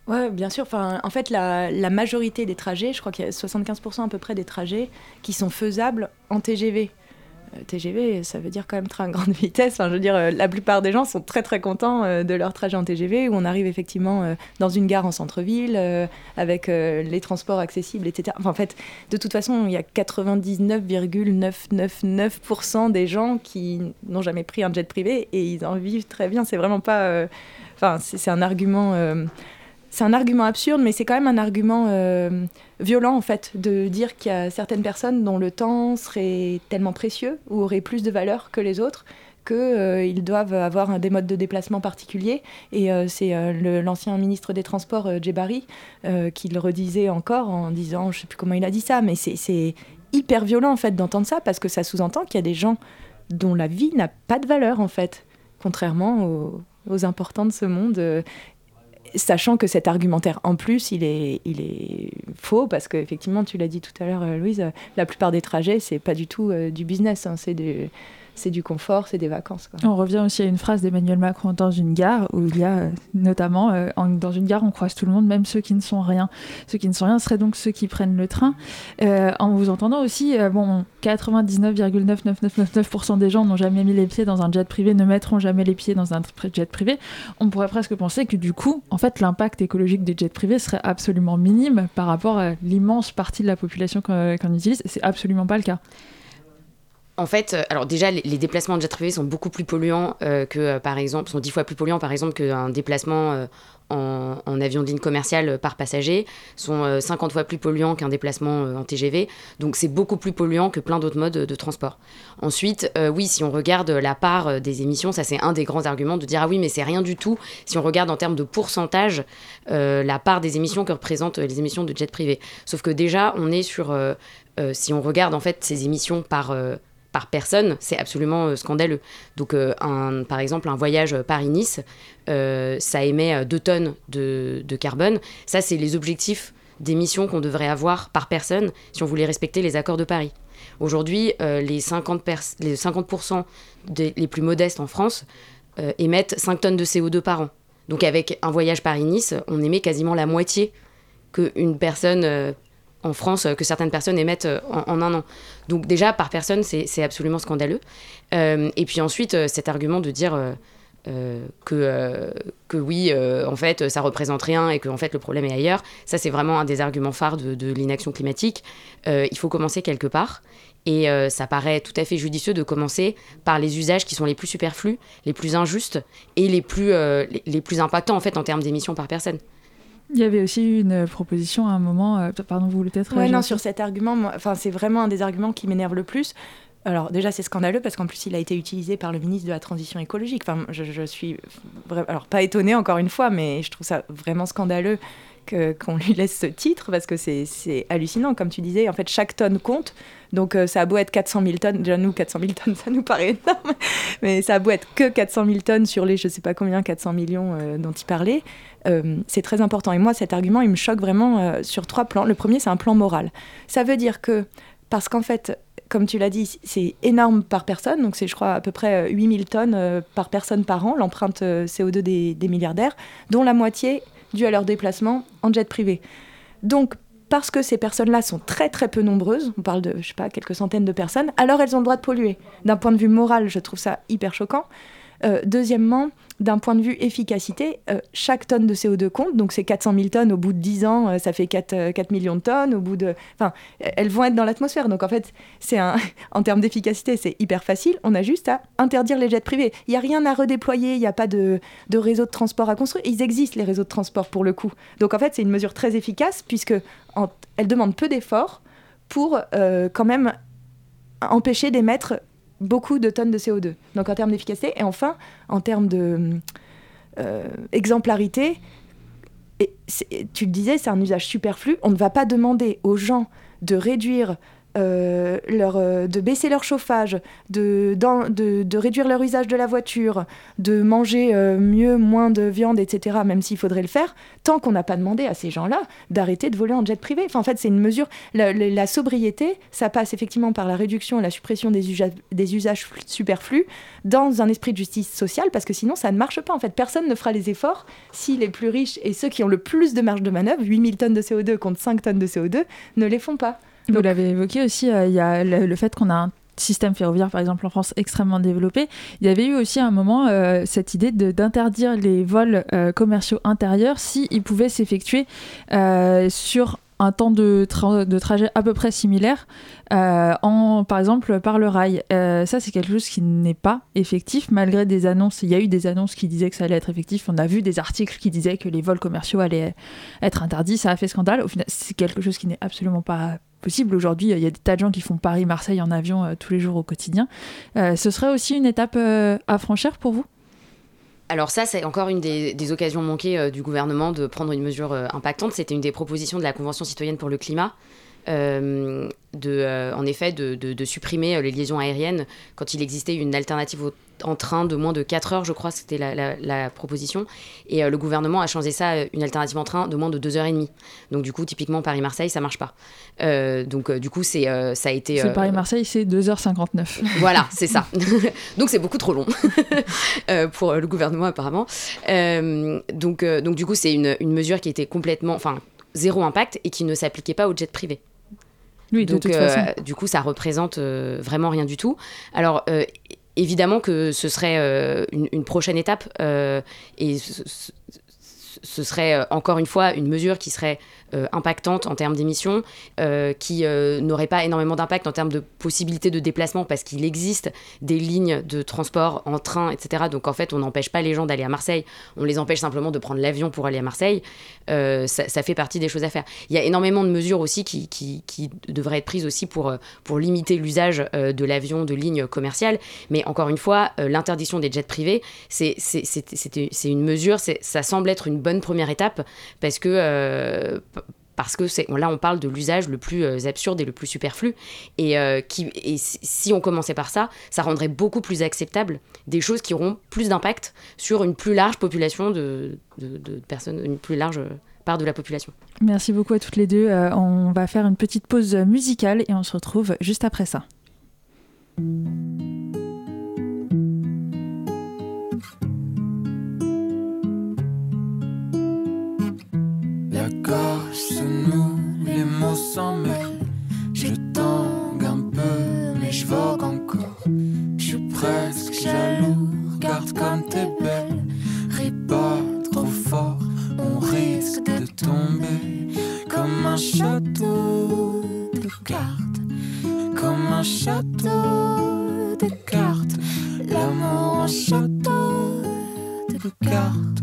Ouais, bien sûr. Enfin, en fait, la majorité des trajets, je crois qu'il y a 75% à peu près des trajets qui sont faisables en TGV. Euh, TGV, ça veut dire quand même train à grande vitesse. Je veux dire, euh, la plupart des gens sont très très contents euh, de leur trajet en TGV où on arrive effectivement dans une gare en centre-ville avec les transports accessibles, etc. En fait, de toute façon, il y a 99,999% des gens qui n'ont jamais pris un jet privé et ils en vivent très bien. C'est vraiment pas. Enfin, c'est un argument. Euh, c'est un argument absurde, mais c'est quand même un argument euh, violent, en fait, de dire qu'il y a certaines personnes dont le temps serait tellement précieux ou aurait plus de valeur que les autres qu'ils doivent avoir des modes de déplacement particuliers. Et euh, c'est euh, l'ancien ministre des Transports, euh, Djebari, euh, qui le redisait encore en disant, je sais plus comment il a dit ça, mais c'est- hyper violent, en fait, d'entendre ça, parce que ça sous-entend qu'il y a des gens dont la vie n'a pas de valeur, en fait, contrairement aux importants de ce monde. Euh, sachant que cet argumentaire en plus, il est, il est faux parce qu'effectivement, tu l'as dit tout à l'heure, Louise, la plupart des trajets, c'est pas du tout du business, hein, c'est du c'est du confort, c'est des vacances. On revient aussi à une phrase d'Emmanuel Macron dans une gare où il y a euh, notamment euh, dans une gare on croise tout le monde, même ceux qui ne sont rien. Ceux qui ne sont rien seraient donc ceux qui prennent le train. Euh, en vous entendant aussi, bon, 99,99999% des gens n'ont jamais mis les pieds dans un jet privé, ne mettront jamais les pieds dans un jet privé. On pourrait presque penser que du coup, en fait, l'impact écologique des jets privés serait absolument minime par rapport à l'immense partie de la population qu'on utilise. C'est absolument pas le cas. En fait, euh, alors déjà, les, déplacements de jet privé sont beaucoup plus polluants euh, que, euh, par exemple, sont dix fois plus polluants, par exemple, qu'un déplacement en, avion de ligne commerciale par passager, sont 50 fois plus polluants qu'un déplacement en TGV. Donc, c'est beaucoup plus polluant que plein d'autres modes de transport. Ensuite, oui, si on regarde la part des émissions, ça c'est un des grands arguments de dire ah oui, mais c'est rien du tout. Si on regarde en termes de pourcentage, la part des émissions que représentent les émissions de jet privé. Sauf que déjà, on est sur, si on regarde en fait ces émissions par par personne, c'est absolument euh, scandaleux. Donc, euh, un, par exemple, un voyage Paris-Nice, euh, ça émet 2 tonnes de, carbone. Ça, c'est les objectifs d'émissions qu'on devrait avoir par personne si on voulait respecter les accords de Paris. Aujourd'hui, les 50%, les, 50 des, les plus modestes en France émettent 5 tonnes de CO2 par an. Donc avec un voyage Paris-Nice, on émet quasiment la moitié qu'une personne en France que certaines personnes émettent euh, en, un an. Donc déjà, par personne, c'est absolument scandaleux. Euh, et puis ensuite, euh, cet argument de dire que, que oui, en fait, ça représente rien et que en fait, le problème est ailleurs, ça, c'est vraiment un des arguments phares de, l'inaction climatique. il faut commencer quelque part. Et ça paraît tout à fait judicieux de commencer par les usages qui sont les plus superflus, les plus injustes et les plus, les plus impactants en fait en termes d'émissions par personne. Il y avait aussi une proposition à un moment, euh, pardon, vous voulez peut-être Oui, non, sur cet argument, enfin, c'est vraiment un des arguments qui m'énerve le plus. Alors déjà, c'est scandaleux parce qu'en plus, il a été utilisé par le ministre de la Transition écologique. Enfin, je, suis, alors pas étonnée encore une fois, mais je trouve ça vraiment scandaleux qu'on lui laisse ce titre parce que c'est hallucinant. Comme tu disais, en fait, chaque tonne compte. Donc euh, ça a beau être 400 000 tonnes, déjà nous 400 000 tonnes ça nous paraît énorme, mais ça a beau être que 400 000 tonnes sur les je sais pas combien 400 millions euh, dont il parlait, euh, c'est très important. Et moi cet argument il me choque vraiment sur trois plans. Le premier c'est un plan moral. Ça veut dire que parce qu'en fait comme tu l'as dit, c'est énorme par personne, donc c'est je crois à peu près 8000 tonnes par personne par an, l'empreinte CO2 des, des milliardaires, dont la moitié due à leur déplacement en jet privé. Donc parce que ces personnes-là sont très très peu nombreuses, on parle de, je sais pas, quelques centaines de personnes, alors elles ont le droit de polluer. D'un point de vue moral, je trouve ça hyper choquant. Euh, deuxièmement, d'un point de vue efficacité, euh, chaque tonne de CO2 compte, donc c'est 400 000 tonnes au bout de 10 ans, euh, ça fait 4, 4, millions de tonnes, au bout de... Enfin, elles vont être dans l'atmosphère, donc en fait, c'est un... en termes d'efficacité, c'est hyper facile, on a juste à interdire les jets privés. Il n'y a rien à redéployer, il n'y a pas de, de réseau de transport à construire, ils existent les réseaux de transport pour le coup. Donc en fait, c'est une mesure très efficace, puisque demande peu d'efforts pour quand même empêcher d'émettre beaucoup de tonnes de CO2. Donc en termes d'efficacité et enfin en termes de euh, tu le disais, c'est un usage superflu. On ne va pas demander aux gens de réduire euh, euh, de baisser leur chauffage, de, réduire leur usage de la voiture, de manger euh, mieux, moins de viande, etc., même s'il faudrait le faire, tant qu'on n'a pas demandé à ces gens-là d'arrêter de voler en jet privé. Enfin, en fait, c'est une mesure. La, sobriété, ça passe effectivement par la réduction et la suppression des, usages, des usages superflus dans un esprit de justice sociale, parce que sinon, ça ne marche pas. En fait, personne ne fera les efforts si les plus riches et ceux qui ont le plus de marge de manœuvre, 8000 tonnes de CO2 contre 5 tonnes de CO2, ne les font pas. Vous l'avez évoqué aussi, euh, il y a le, fait qu'on a un système ferroviaire, par exemple, en France, extrêmement développé. Il y avait eu aussi à un moment euh, cette idée d'interdire les vols euh, commerciaux intérieurs s'ils pouvaient s'effectuer sur un temps de, de, trajet à peu près similaire, en, par exemple par le rail. ça, c'est quelque chose qui n'est pas effectif, malgré des annonces. Il y a eu des annonces qui disaient que ça allait être effectif. On a vu des articles qui disaient que les vols commerciaux allaient être interdits. Ça a fait scandale. Au final, c'est quelque chose qui n'est absolument pas Aujourd'hui, il y a des tas de gens qui font Paris-Marseille en avion euh, tous les jours au quotidien. Euh, ce serait aussi une étape euh, à franchir pour vous? Alors ça, c'est encore une des, occasions manquées du gouvernement de prendre une mesure impactante. C'était une des propositions de la Convention citoyenne pour le climat. De, en effet de, de, supprimer les liaisons aériennes quand il existait une alternative au en train de moins de 4 heures, je crois, c'était la, proposition. Et le gouvernement a changé ça, une alternative en train de moins de 2 heures et demie. Donc du coup, typiquement Paris-Marseille, ça marche pas. donc du coup, c'est ça a été. Paris-Marseille, c'est 2h59. Voilà, c'est ça. donc c'est beaucoup trop long pour le gouvernement apparemment. donc donc du coup, c'est une, une mesure qui était complètement, enfin zéro impact et qui ne s'appliquait pas aux jets privés. Oui, Donc, euh, du coup, ça représente euh, vraiment rien du tout. Alors, euh, évidemment que ce serait une, prochaine étape et ce, serait encore une fois une mesure qui serait euh, impactante en termes d'émissions, euh, qui euh, n'aurait pas énormément d'impact en termes de possibilités de déplacement parce qu'il existe des lignes de transport en train, etc. Donc en fait, on n'empêche pas les gens d'aller à Marseille, on les empêche simplement de prendre l'avion pour aller à Marseille. Ça, fait partie des choses à faire. Il y a énormément de mesures aussi qui, qui, devraient être prises aussi pour, pour limiter l'usage de l'avion de lignes commerciales. Mais encore une fois, l'interdiction des jets privés, c'est une mesure, ça semble être une bonne première étape parce que parce que c'est là on parle de l'usage le plus euh, absurde et le plus superflu et, euh, qui, et si on commençait par ça ça rendrait beaucoup plus acceptable des choses qui auront plus d'impact sur une plus large population de, de, personnes une plus large part de la population. Merci beaucoup à toutes les deux. Euh, on va faire une petite pause musicale et on se retrouve juste après ça. La gorge se noue, les mots s'en mêlent. Je tangue un peu, mais je vogue encore. Je suis presque jaloux, regarde comme t'es belle. Ris pas trop fort, on risque de tomber comme un château de cartes. Comme un château de cartes, l'amour en château de cartes.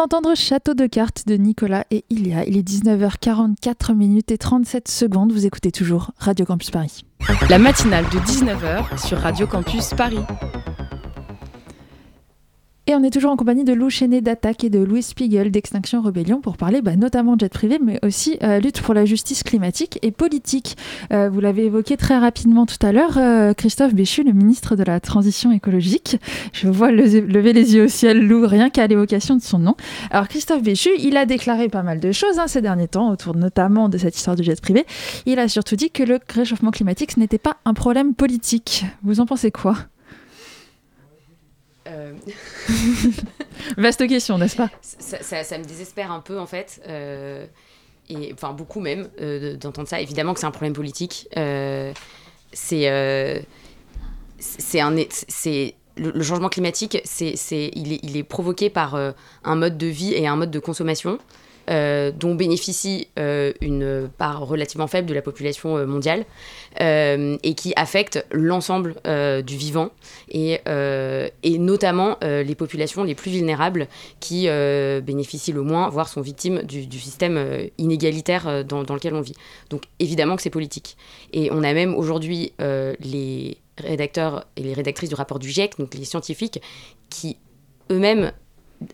D'entendre Château de cartes de Nicolas et Ilia. Il est 19h44 minutes et 37 secondes. Vous écoutez toujours Radio Campus Paris. La matinale de 19h sur Radio Campus Paris. Et on est toujours en compagnie de Lou Chenet d'Attaque et de Louis Spiegel d'Extinction Rebellion pour parler bah, notamment de jet privé, mais aussi euh, lutte pour la justice climatique et politique. Euh, vous l'avez évoqué très rapidement tout à l'heure, euh, Christophe Béchu, le ministre de la Transition écologique. Je vois lever les yeux au ciel, Lou, rien qu'à l'évocation de son nom. Alors Christophe Béchu, il a déclaré pas mal de choses hein, ces derniers temps, autour notamment de cette histoire du jet privé. Il a surtout dit que le réchauffement climatique, n'était pas un problème politique. Vous en pensez quoi? Euh, Vaste question, n'est-ce pas? Ça, me désespère un peu, en fait. Euh, et, enfin, beaucoup même, euh, d'entendre ça. Évidemment que c'est un problème politique. c'est. c'est un. C'est le, changement climatique, c'est, il, est, il est provoqué par un mode de vie et un mode de consommation dont bénéficie euh, une part relativement faible de la population euh, mondiale et qui affecte l'ensemble du vivant et, et notamment les populations les plus vulnérables qui bénéficient le moins, voire sont victimes du, système inégalitaire dans, dans, lequel on vit. Donc évidemment que c'est politique. Et on a même aujourd'hui les rédacteurs et les rédactrices du rapport du GIEC, donc les scientifiques, qui eux-mêmes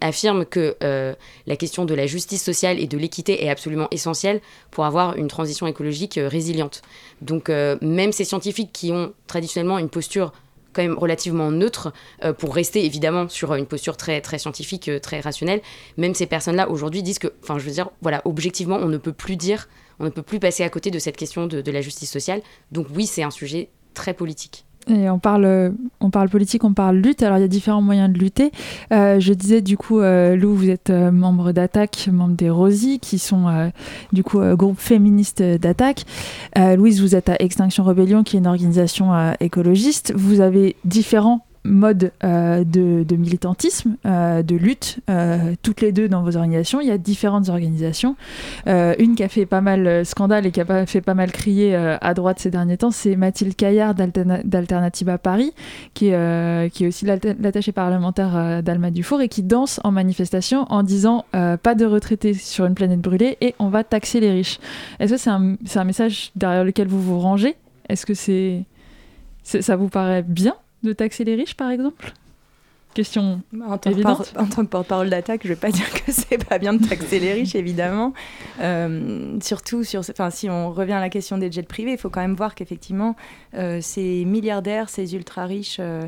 affirme que la question de la justice sociale et de l'équité est absolument essentielle pour avoir une transition écologique résiliente. Donc même ces scientifiques qui ont traditionnellement une posture quand même relativement neutre euh, pour rester évidemment sur une posture très, très scientifique, euh, très rationnelle. Même ces personnes-là aujourd'hui disent que, enfin je veux dire, voilà, objectivement, on ne peut plus dire, on ne peut plus passer à côté de cette question de la justice sociale. Donc oui, c'est un sujet très politique. On parle, on parle politique, on parle lutte. Alors il y a différents moyens de lutter. Euh, je disais du coup, euh, Lou, vous êtes euh, membre d'Attaque, membre des Rosy, qui sont du coup groupe féministe d'Attaque. Louise, vous êtes à Extinction Rebellion, qui est une organisation écologiste. Vous avez différents mode euh, de, militantisme, euh, de lutte, euh, toutes les deux dans vos organisations. Il y a différentes organisations. une qui a fait pas mal scandale et qui a fait pas mal crier à droite ces derniers temps, c'est Mathilde Caillard d'Alternativa Paris, qui est, aussi l'attaché parlementaire d'Alma Dufour et qui danse en manifestation en disant pas de retraités sur une planète brûlée et on va taxer les riches. Est-ce que c'est un, message derrière lequel vous vous rangez? Est-ce que ça vous paraît bien? De taxer les riches, par exemple? Question en tant, évidente. en tant que porte-parole d'attaque, je ne vais pas dire que c'est pas bien de taxer les riches, évidemment. Euh, surtout, sur, si on revient à la question des jets privés, il faut quand même voir qu'effectivement, euh, ces milliardaires, ces ultra-riches, euh,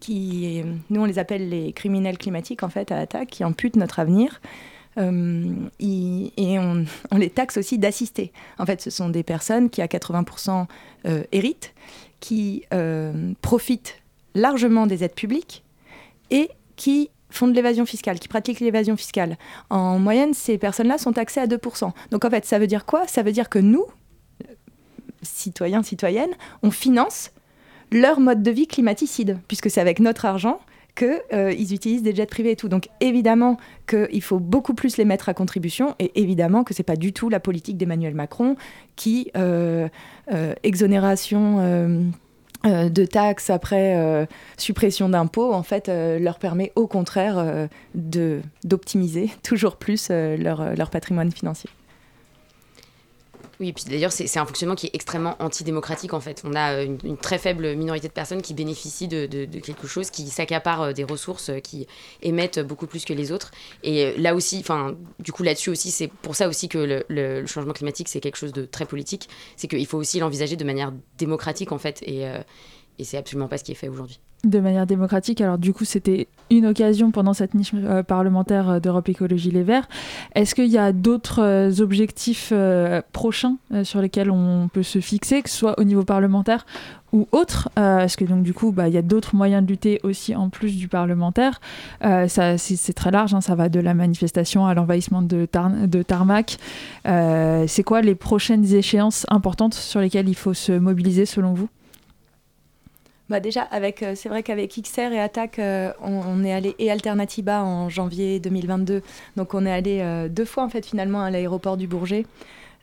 qui, nous on les appelle les criminels climatiques, en fait, à attaque, qui amputent notre avenir. et on, on, les taxe aussi d'assister. En fait, ce sont des personnes qui, à 80%, héritent, qui profitent largement des aides publiques et qui font de l'évasion fiscale, qui pratiquent l'évasion fiscale. En moyenne, ces personnes-là sont taxées à 2%. Donc en fait, ça veut dire quoi? Ça veut dire que nous, citoyens, citoyennes, on finance leur mode de vie climaticide, puisque c'est avec notre argent qu'ils euh, utilisent des jets privés et tout. Donc évidemment qu'il faut beaucoup plus les mettre à contribution et évidemment que ce n'est pas du tout la politique d'Emmanuel Macron qui, euh, euh, exonération de taxes après euh, suppression d'impôts, en fait, euh, leur permet au contraire d'optimiser toujours plus leur, patrimoine financier. Oui, et puis d'ailleurs, c'est un fonctionnement qui est extrêmement antidémocratique en fait. On a une, très faible minorité de personnes qui bénéficient de, quelque chose, qui s'accaparent des ressources, qui émettent beaucoup plus que les autres. Et là aussi, enfin, du coup, là-dessus aussi, c'est pour ça aussi que le, le changement climatique, c'est quelque chose de très politique. C'est qu'il faut aussi l'envisager de manière démocratique en fait. Et, et c'est absolument pas ce qui est fait aujourd'hui. De manière démocratique. Alors du coup, c'était une occasion pendant cette niche euh, parlementaire euh, d'Europe Écologie Les Verts. Est-ce qu'il y a d'autres euh, objectifs prochains sur lesquels on peut se fixer, que ce soit au niveau parlementaire ou autre Est-ce que donc du coup, bah, il y a d'autres moyens de lutter aussi en plus du parlementaire c'est, très large, hein, ça va de la manifestation à l'envahissement de, de tarmac. c'est quoi les prochaines échéances importantes sur lesquelles il faut se mobiliser selon vous? Bah déjà, avec, euh, c'est vrai qu'avec XR et Attaque, euh, on, est allé et Alternativa en janvier 2022. Donc on est allé euh, deux fois en fait finalement à l'aéroport du Bourget.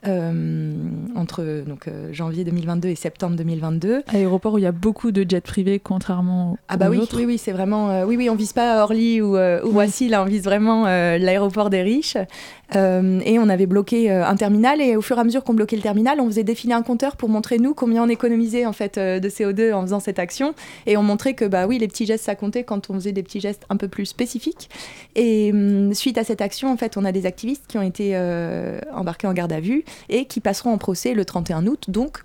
Euh, entre donc, euh, janvier 2022 et septembre 2022. Aéroport où il y a beaucoup de jets privés, contrairement ah bah oui, oui, oui, c'est vraiment, euh, oui, oui, on vise pas Orly ou, ou Voici, là, on vise vraiment l'aéroport des riches. Et on avait bloqué un terminal et au fur et à mesure qu'on bloquait le terminal, on faisait défiler un compteur pour montrer nous combien on économisait en fait de CO2 en faisant cette action. Et on montrait que bah oui, les petits gestes ça comptait quand on faisait des petits gestes un peu plus spécifiques. Et hum, suite à cette action, en fait, on a des activistes qui ont été embarqués en garde à vue et qui passeront en procès le 31 août. Donc,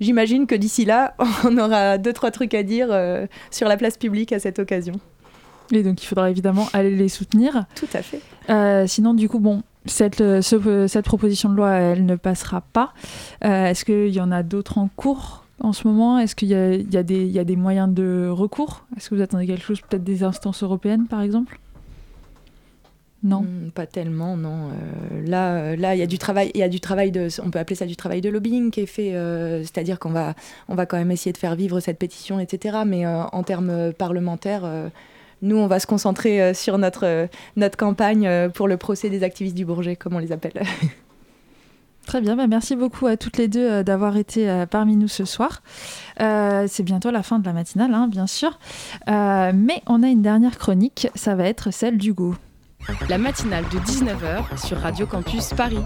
j'imagine que d'ici là, on aura deux, trois trucs à dire euh, sur la place publique à cette occasion. Et donc, il faudra évidemment aller les soutenir. Tout à fait. Euh, sinon, du coup, bon, cette, euh, cette proposition de loi, elle ne passera pas. Est-ce qu'il y en a d'autres en cours en ce moment? Est-ce qu'il y, y, a des moyens de recours? Est-ce que vous attendez quelque chose, peut-être des instances européennes, par exemple? Non, hmm, pas tellement, non. Euh, là, euh, il y a du travail, il y a du travail de, on peut appeler ça du travail de lobbying qui est fait, euh, c'est-à-dire qu'on va, on va quand même essayer de faire vivre cette pétition, etc. Mais en termes parlementaires, nous, on va se concentrer sur notre notre campagne pour le procès des activistes du Bourget, comme on les appelle. Très bien, bah, merci beaucoup à toutes les deux d'avoir été parmi nous ce soir. c'est bientôt la fin de la matinale, hein, bien sûr. mais on a une dernière chronique, ça va être celle du goût. La matinale de 19h sur Radio Campus Paris.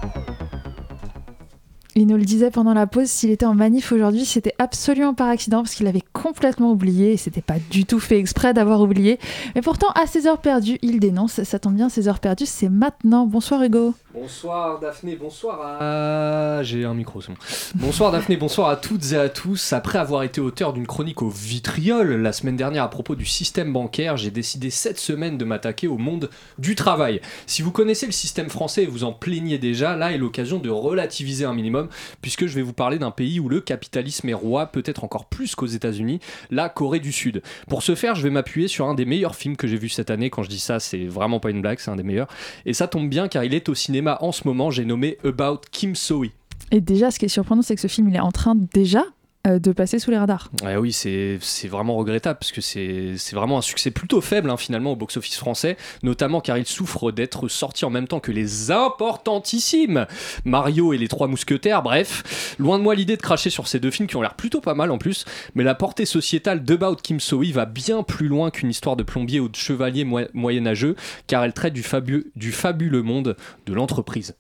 Il nous le disait pendant la pause, s'il était en manif aujourd'hui, c'était absolument par accident parce qu'il avait complètement oublié et c'était pas du tout fait exprès d'avoir oublié. Mais pourtant, à ses heures perdues, il dénonce. Ça tombe bien, ses heures perdues, c'est maintenant. Bonsoir Hugo. Bonsoir Daphné, bonsoir à... J'ai un micro, c'est bon. Bonsoir Daphné, bonsoir à toutes et à tous. Après avoir été auteur d'une chronique au vitriol la semaine dernière à propos du système bancaire, j'ai décidé cette semaine de m'attaquer au monde du travail. Si vous connaissez le système français et vous en plaignez déjà, là est l'occasion de relativiser un minimum, puisque je vais vous parler d'un pays où le capitalisme est roi, peut-être encore plus qu'aux États-Unis, la Corée du Sud. Pour ce faire, je vais m'appuyer sur un des meilleurs films que j'ai vu cette année. Quand je dis ça, c'est vraiment pas une blague, c'est un des meilleurs. Et ça tombe bien car il est au cinéma en ce moment, j'ai nommé About Kim So-hee. Et déjà, ce qui est surprenant, c'est que ce film, il est en train déjà de passer sous les radars. oui, c'est vraiment regrettable parce que c'est vraiment un succès plutôt faible hein, finalement au box-office français, notamment car il souffre d'être sorti en même temps que les importantissimes Mario et les Trois Mousquetaires. Bref, loin de moi l'idée de cracher sur ces deux films qui ont l'air plutôt pas mal en plus, mais la portée sociétale d'About Kim So-hee va bien plus loin qu'une histoire de plombier ou de chevalier moyenâgeux, car elle traite du, du fabuleux monde de l'entreprise.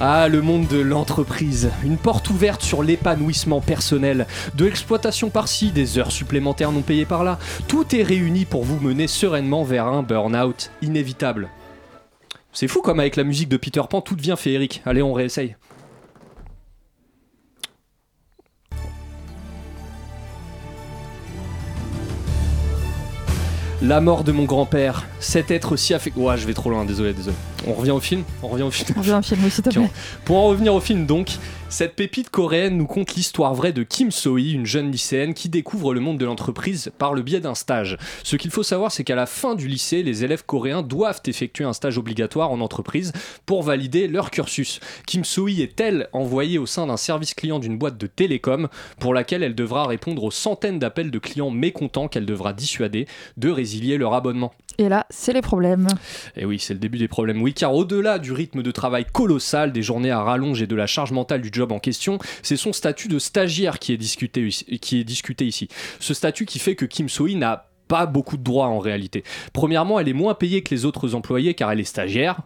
Ah, le monde de l'entreprise. Une porte ouverte sur l'épanouissement personnel. De l'exploitation par-ci, des heures supplémentaires non payées par-là. Tout est réuni pour vous mener sereinement vers un burn-out inévitable. C'est fou comme avec la musique de Peter Pan, tout devient féerique. Allez, on réessaye. La mort de mon grand-père, cet être si affecté. Ouah, je vais trop loin, désolé, désolé. On revient au film On revient au film. On revient au film, aussi, s'il Pour en revenir au film, donc, cette pépite coréenne nous conte l'histoire vraie de Kim So-hee, une jeune lycéenne qui découvre le monde de l'entreprise par le biais d'un stage. Ce qu'il faut savoir, c'est qu'à la fin du lycée, les élèves coréens doivent effectuer un stage obligatoire en entreprise pour valider leur cursus. Kim So-hee est-elle envoyée au sein d'un service client d'une boîte de télécom pour laquelle elle devra répondre aux centaines d'appels de clients mécontents qu'elle devra dissuader de résilier leur abonnement. Et là, c'est les problèmes. Et oui, c'est le début des problèmes. Oui, car au-delà du rythme de travail colossal, des journées à rallonge et de la charge mentale du en question, c'est son statut de stagiaire qui est discuté, ici. Ce statut qui fait que Kim So-hee n'a pas beaucoup de droits en réalité. Premièrement, elle est moins payée que les autres employés car elle est stagiaire.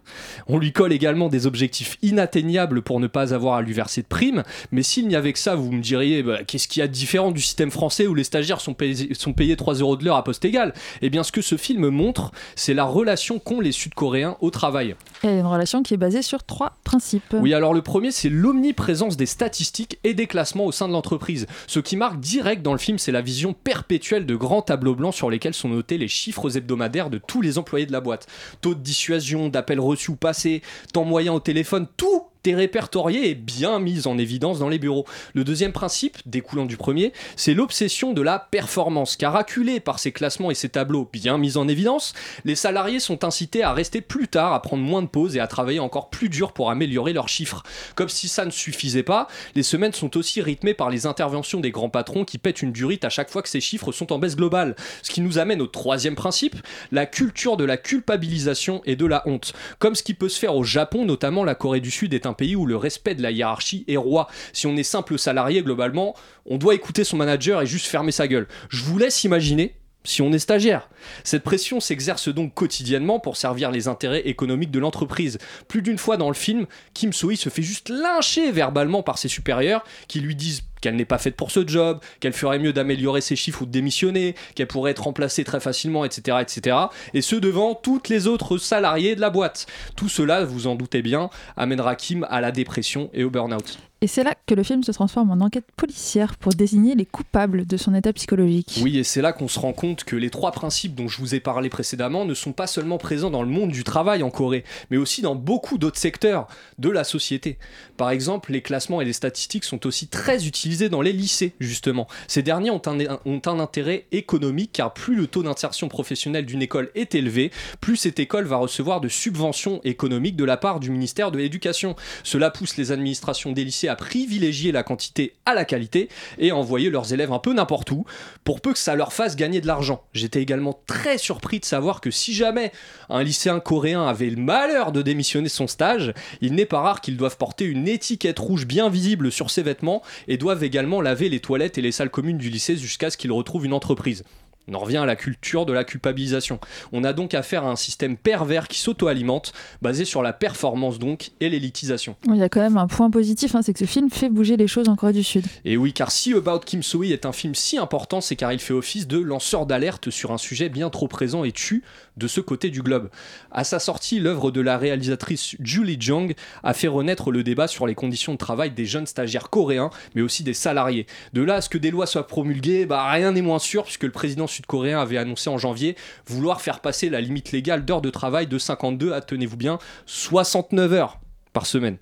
On lui colle également des objectifs inatteignables pour ne pas avoir à lui verser de primes. Mais s'il n'y avait que ça, vous me diriez bah, qu'est-ce qu'il y a de différent du système français où les stagiaires sont payés, sont payés 3 euros de l'heure à poste égal? Eh bien, ce que ce film montre, c'est la relation qu'ont les Sud-Coréens au travail. Et une relation qui est basée sur trois principes. Oui, alors le premier, c'est l'omniprésence des statistiques et des classements au sein de l'entreprise. Ce qui marque direct dans le film, c'est la vision perpétuelle de grands tableaux blancs sur lesquels sont notés les chiffres hebdomadaires de tous les employés de la boîte. Taux de dissuasion, d'appels reçus ou passés, temps moyen au téléphone, tout est répertorié et bien mis en évidence dans les bureaux. Le deuxième principe, découlant du premier, c'est l'obsession de la performance, car acculés par ces classements et ces tableaux bien mis en évidence, les salariés sont incités à rester plus tard, à prendre moins de pauses et à travailler encore plus dur pour améliorer leurs chiffres. Comme si ça ne suffisait pas, les semaines sont aussi rythmées par les interventions des grands patrons qui pètent une durite à chaque fois que ces chiffres sont en baisse globale. Ce qui nous amène au troisième principe, la culture de la culpabilisation et de la honte. Comme ce qui peut se faire au Japon, notamment la Corée du Sud est un pays où le respect de la hiérarchie est roi. Si on est simple salarié, globalement, on doit écouter son manager et juste fermer sa gueule. Je vous laisse imaginer si on est stagiaire. Cette pression s'exerce donc quotidiennement pour servir les intérêts économiques de l'entreprise. Plus d'une fois dans le film, Kim So-hee se fait juste lyncher verbalement par ses supérieurs qui lui disent qu'elle n'est pas faite pour ce job, qu'elle ferait mieux d'améliorer ses chiffres ou de démissionner, qu'elle pourrait être remplacée très facilement, etc., etc. Et ce devant toutes les autres salariés de la boîte. Tout cela, vous en doutez bien, amènera Kim à la dépression et au burn-out. Et c'est là que le film se transforme en enquête policière pour désigner les coupables de son état psychologique. Oui, et c'est là qu'on se rend compte que les trois principes dont je vous ai parlé précédemment ne sont pas seulement présents dans le monde du travail en Corée, mais aussi dans beaucoup d'autres secteurs de la société. Par exemple, les classements et les statistiques sont aussi très utilisés dans les lycées, justement. Ces derniers ont un, ont un intérêt économique car plus le taux d'insertion professionnelle d'une école est élevé, plus cette école va recevoir de subventions économiques de la part du ministère de l'Éducation. Cela pousse les administrations des lycées à privilégier la quantité à la qualité et à envoyer leurs élèves un peu n'importe où pour peu que ça leur fasse gagner de l'argent. J'étais également très surpris de savoir que si jamais un lycéen coréen avait le malheur de démissionner son stage, il n'est pas rare qu'ils doivent porter une étiquette rouge bien visible sur ses vêtements et doivent également laver les toilettes et les salles communes du lycée jusqu'à ce qu'ils retrouvent une entreprise. On en revient à la culture de la culpabilisation. On a donc affaire à un système pervers qui s'auto-alimente, basé sur la performance donc et l'élitisation. Il y a quand même un point positif, hein, c'est que ce film fait bouger les choses en Corée du Sud. Et oui, car si About Kim Soo-hee est un film si important, c'est car il fait office de lanceur d'alerte sur un sujet bien trop présent et tu de ce côté du globe. À sa sortie, l'œuvre de la réalisatrice Julie Jung a fait renaître le débat sur les conditions de travail des jeunes stagiaires coréens, mais aussi des salariés. De là à ce que des lois soient promulguées, bah, rien n'est moins sûr, puisque le président sud-coréen avait annoncé en janvier vouloir faire passer la limite légale d'heures de travail de 52 à, tenez-vous bien, 69 heures par semaine.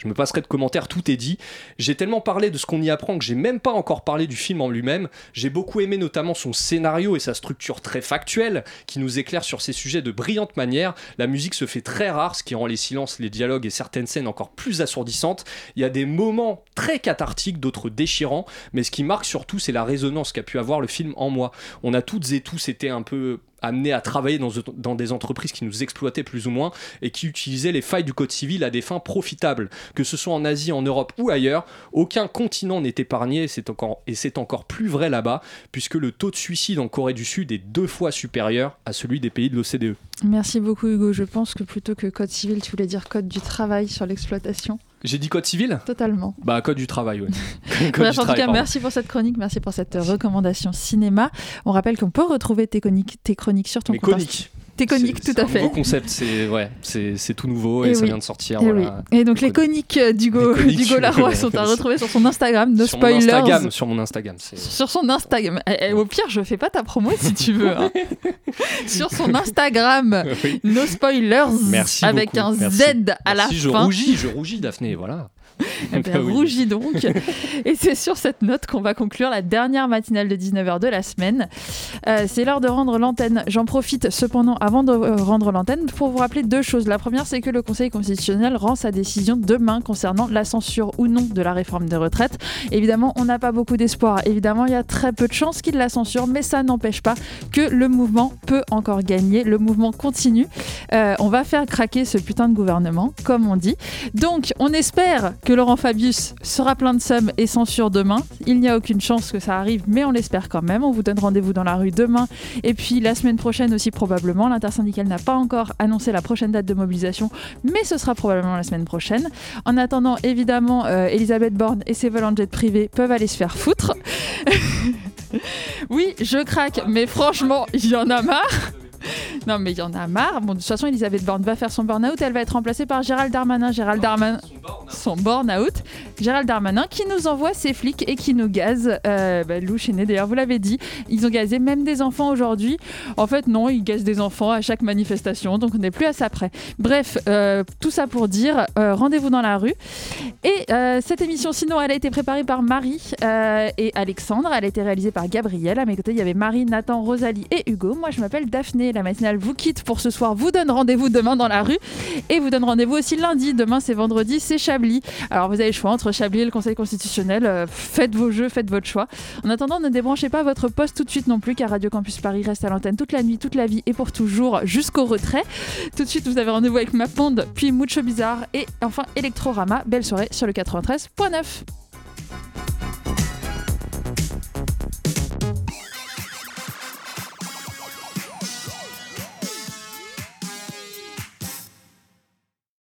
Je me passerai de commentaires, tout est dit. J'ai tellement parlé de ce qu'on y apprend que j'ai même pas encore parlé du film en lui-même. J'ai beaucoup aimé notamment son scénario et sa structure très factuelle qui nous éclaire sur ces sujets de brillante manière. La musique se fait très rare, ce qui rend les silences, les dialogues et certaines scènes encore plus assourdissantes. Il y a des moments très cathartiques, d'autres déchirants, mais ce qui marque surtout, c'est la résonance qu'a pu avoir le film en moi. On a toutes et tous été un peu amenés à travailler dans, des entreprises qui nous exploitaient plus ou moins et qui utilisaient les failles du code civil à des fins profitables. Que ce soit en Asie, en Europe ou ailleurs, aucun continent n'est épargné et c'est encore plus vrai là-bas, puisque le taux de suicide en Corée du Sud est deux fois supérieur à celui des pays de l'OCDE. Merci beaucoup Hugo. Je pense que plutôt que code civil, tu voulais dire code du travail sur l'exploitation. J'ai dit code civil Totalement. Bah, code du travail, oui. Bref, en tout cas, merci pour cette chronique, merci pour cette recommandation cinéma. On rappelle qu'on peut retrouver tes chroniques, tes chroniques sur ton Mes compte chroniques. Tes chroniques, tout à C'est un fait. nouveau concept, c'est ouais, c'est tout nouveau et, Et ça oui. vient de sortir. Et, voilà. oui. Et donc les coniques d'Hugo Les coniques, d'Hugo Laroy sont à retrouver sur son Instagram, no sur mon spoilers. Instagram, sur mon Instagram, c'est Sur son Instagram. Eh, eh, au pire, je fais pas ta promo si tu veux. hein. sur son Instagram, Oui. no spoilers, Merci avec beaucoup, un merci. Z à la je fin. rougis, je rougis, Daphné, voilà. Eh ben, Ah oui. rougis donc. Et c'est sur cette note qu'on va conclure la dernière matinale de 19h de la semaine. Euh, c'est l'heure de rendre l'antenne. J'en profite cependant avant de rendre l'antenne pour vous rappeler deux choses. La première, c'est que le Conseil constitutionnel rend sa décision demain concernant la censure ou non de la réforme des retraites. Évidemment, on n'a pas beaucoup d'espoir. Évidemment, il y a très peu de chances qu'il la censure, mais ça n'empêche pas que le mouvement peut encore gagner. Le mouvement continue. Euh, on va faire craquer ce putain de gouvernement, comme on dit. Donc, on espère que Laurent Fabius sera plein de sommes et censure demain. Il n'y a aucune chance que ça arrive, mais on l'espère quand même. On vous donne rendez-vous dans la rue demain et puis la semaine prochaine aussi probablement. L'intersyndicale n'a pas encore annoncé la prochaine date de mobilisation, mais ce sera probablement la semaine prochaine. En attendant, évidemment, euh, Elisabeth Borne et ses vols en jet peuvent aller se faire foutre. oui, je craque, mais franchement, il y en a marre. Non, mais il y en a marre. Bon, de toute façon, Elisabeth Borne va faire son burn-out. Elle va être remplacée par Gérald Darmanin. Gérald Darmanin. Son burn-out. Gérald Darmanin qui nous envoie ses flics et qui nous gaze. Euh, bah, Lou Chenet, d'ailleurs, vous l'avez dit. Ils ont gazé même des enfants aujourd'hui. En fait, non, ils gazent des enfants à chaque manifestation. Donc, on n'est plus à ça près. Bref, euh, tout ça pour dire euh, rendez-vous dans la rue. Et euh, cette émission, sinon, elle a été préparée par Marie et Alexandre. Elle a été réalisée par Gabriel. À mes côtés, il y avait Marie, Nathan, Rosalie et Hugo. Moi, je m'appelle Daphné. La matinale vous quitte pour ce soir. Vous donne rendez-vous demain dans la rue. Et vous donne rendez-vous aussi lundi. Demain, c'est vendredi, c'est Chablis. Alors, vous avez le choix entre Chablis et le Conseil constitutionnel. Euh, faites vos jeux, faites votre choix. En attendant, ne débranchez pas votre poste tout de suite non plus, car Radio Campus Paris reste à l'antenne toute la nuit, toute la vie et pour toujours jusqu'au retrait. Tout de suite, vous avez rendez-vous avec Maponde, puis Mucho Bizarre et enfin Electrorama. Belle soirée sur le 93.9.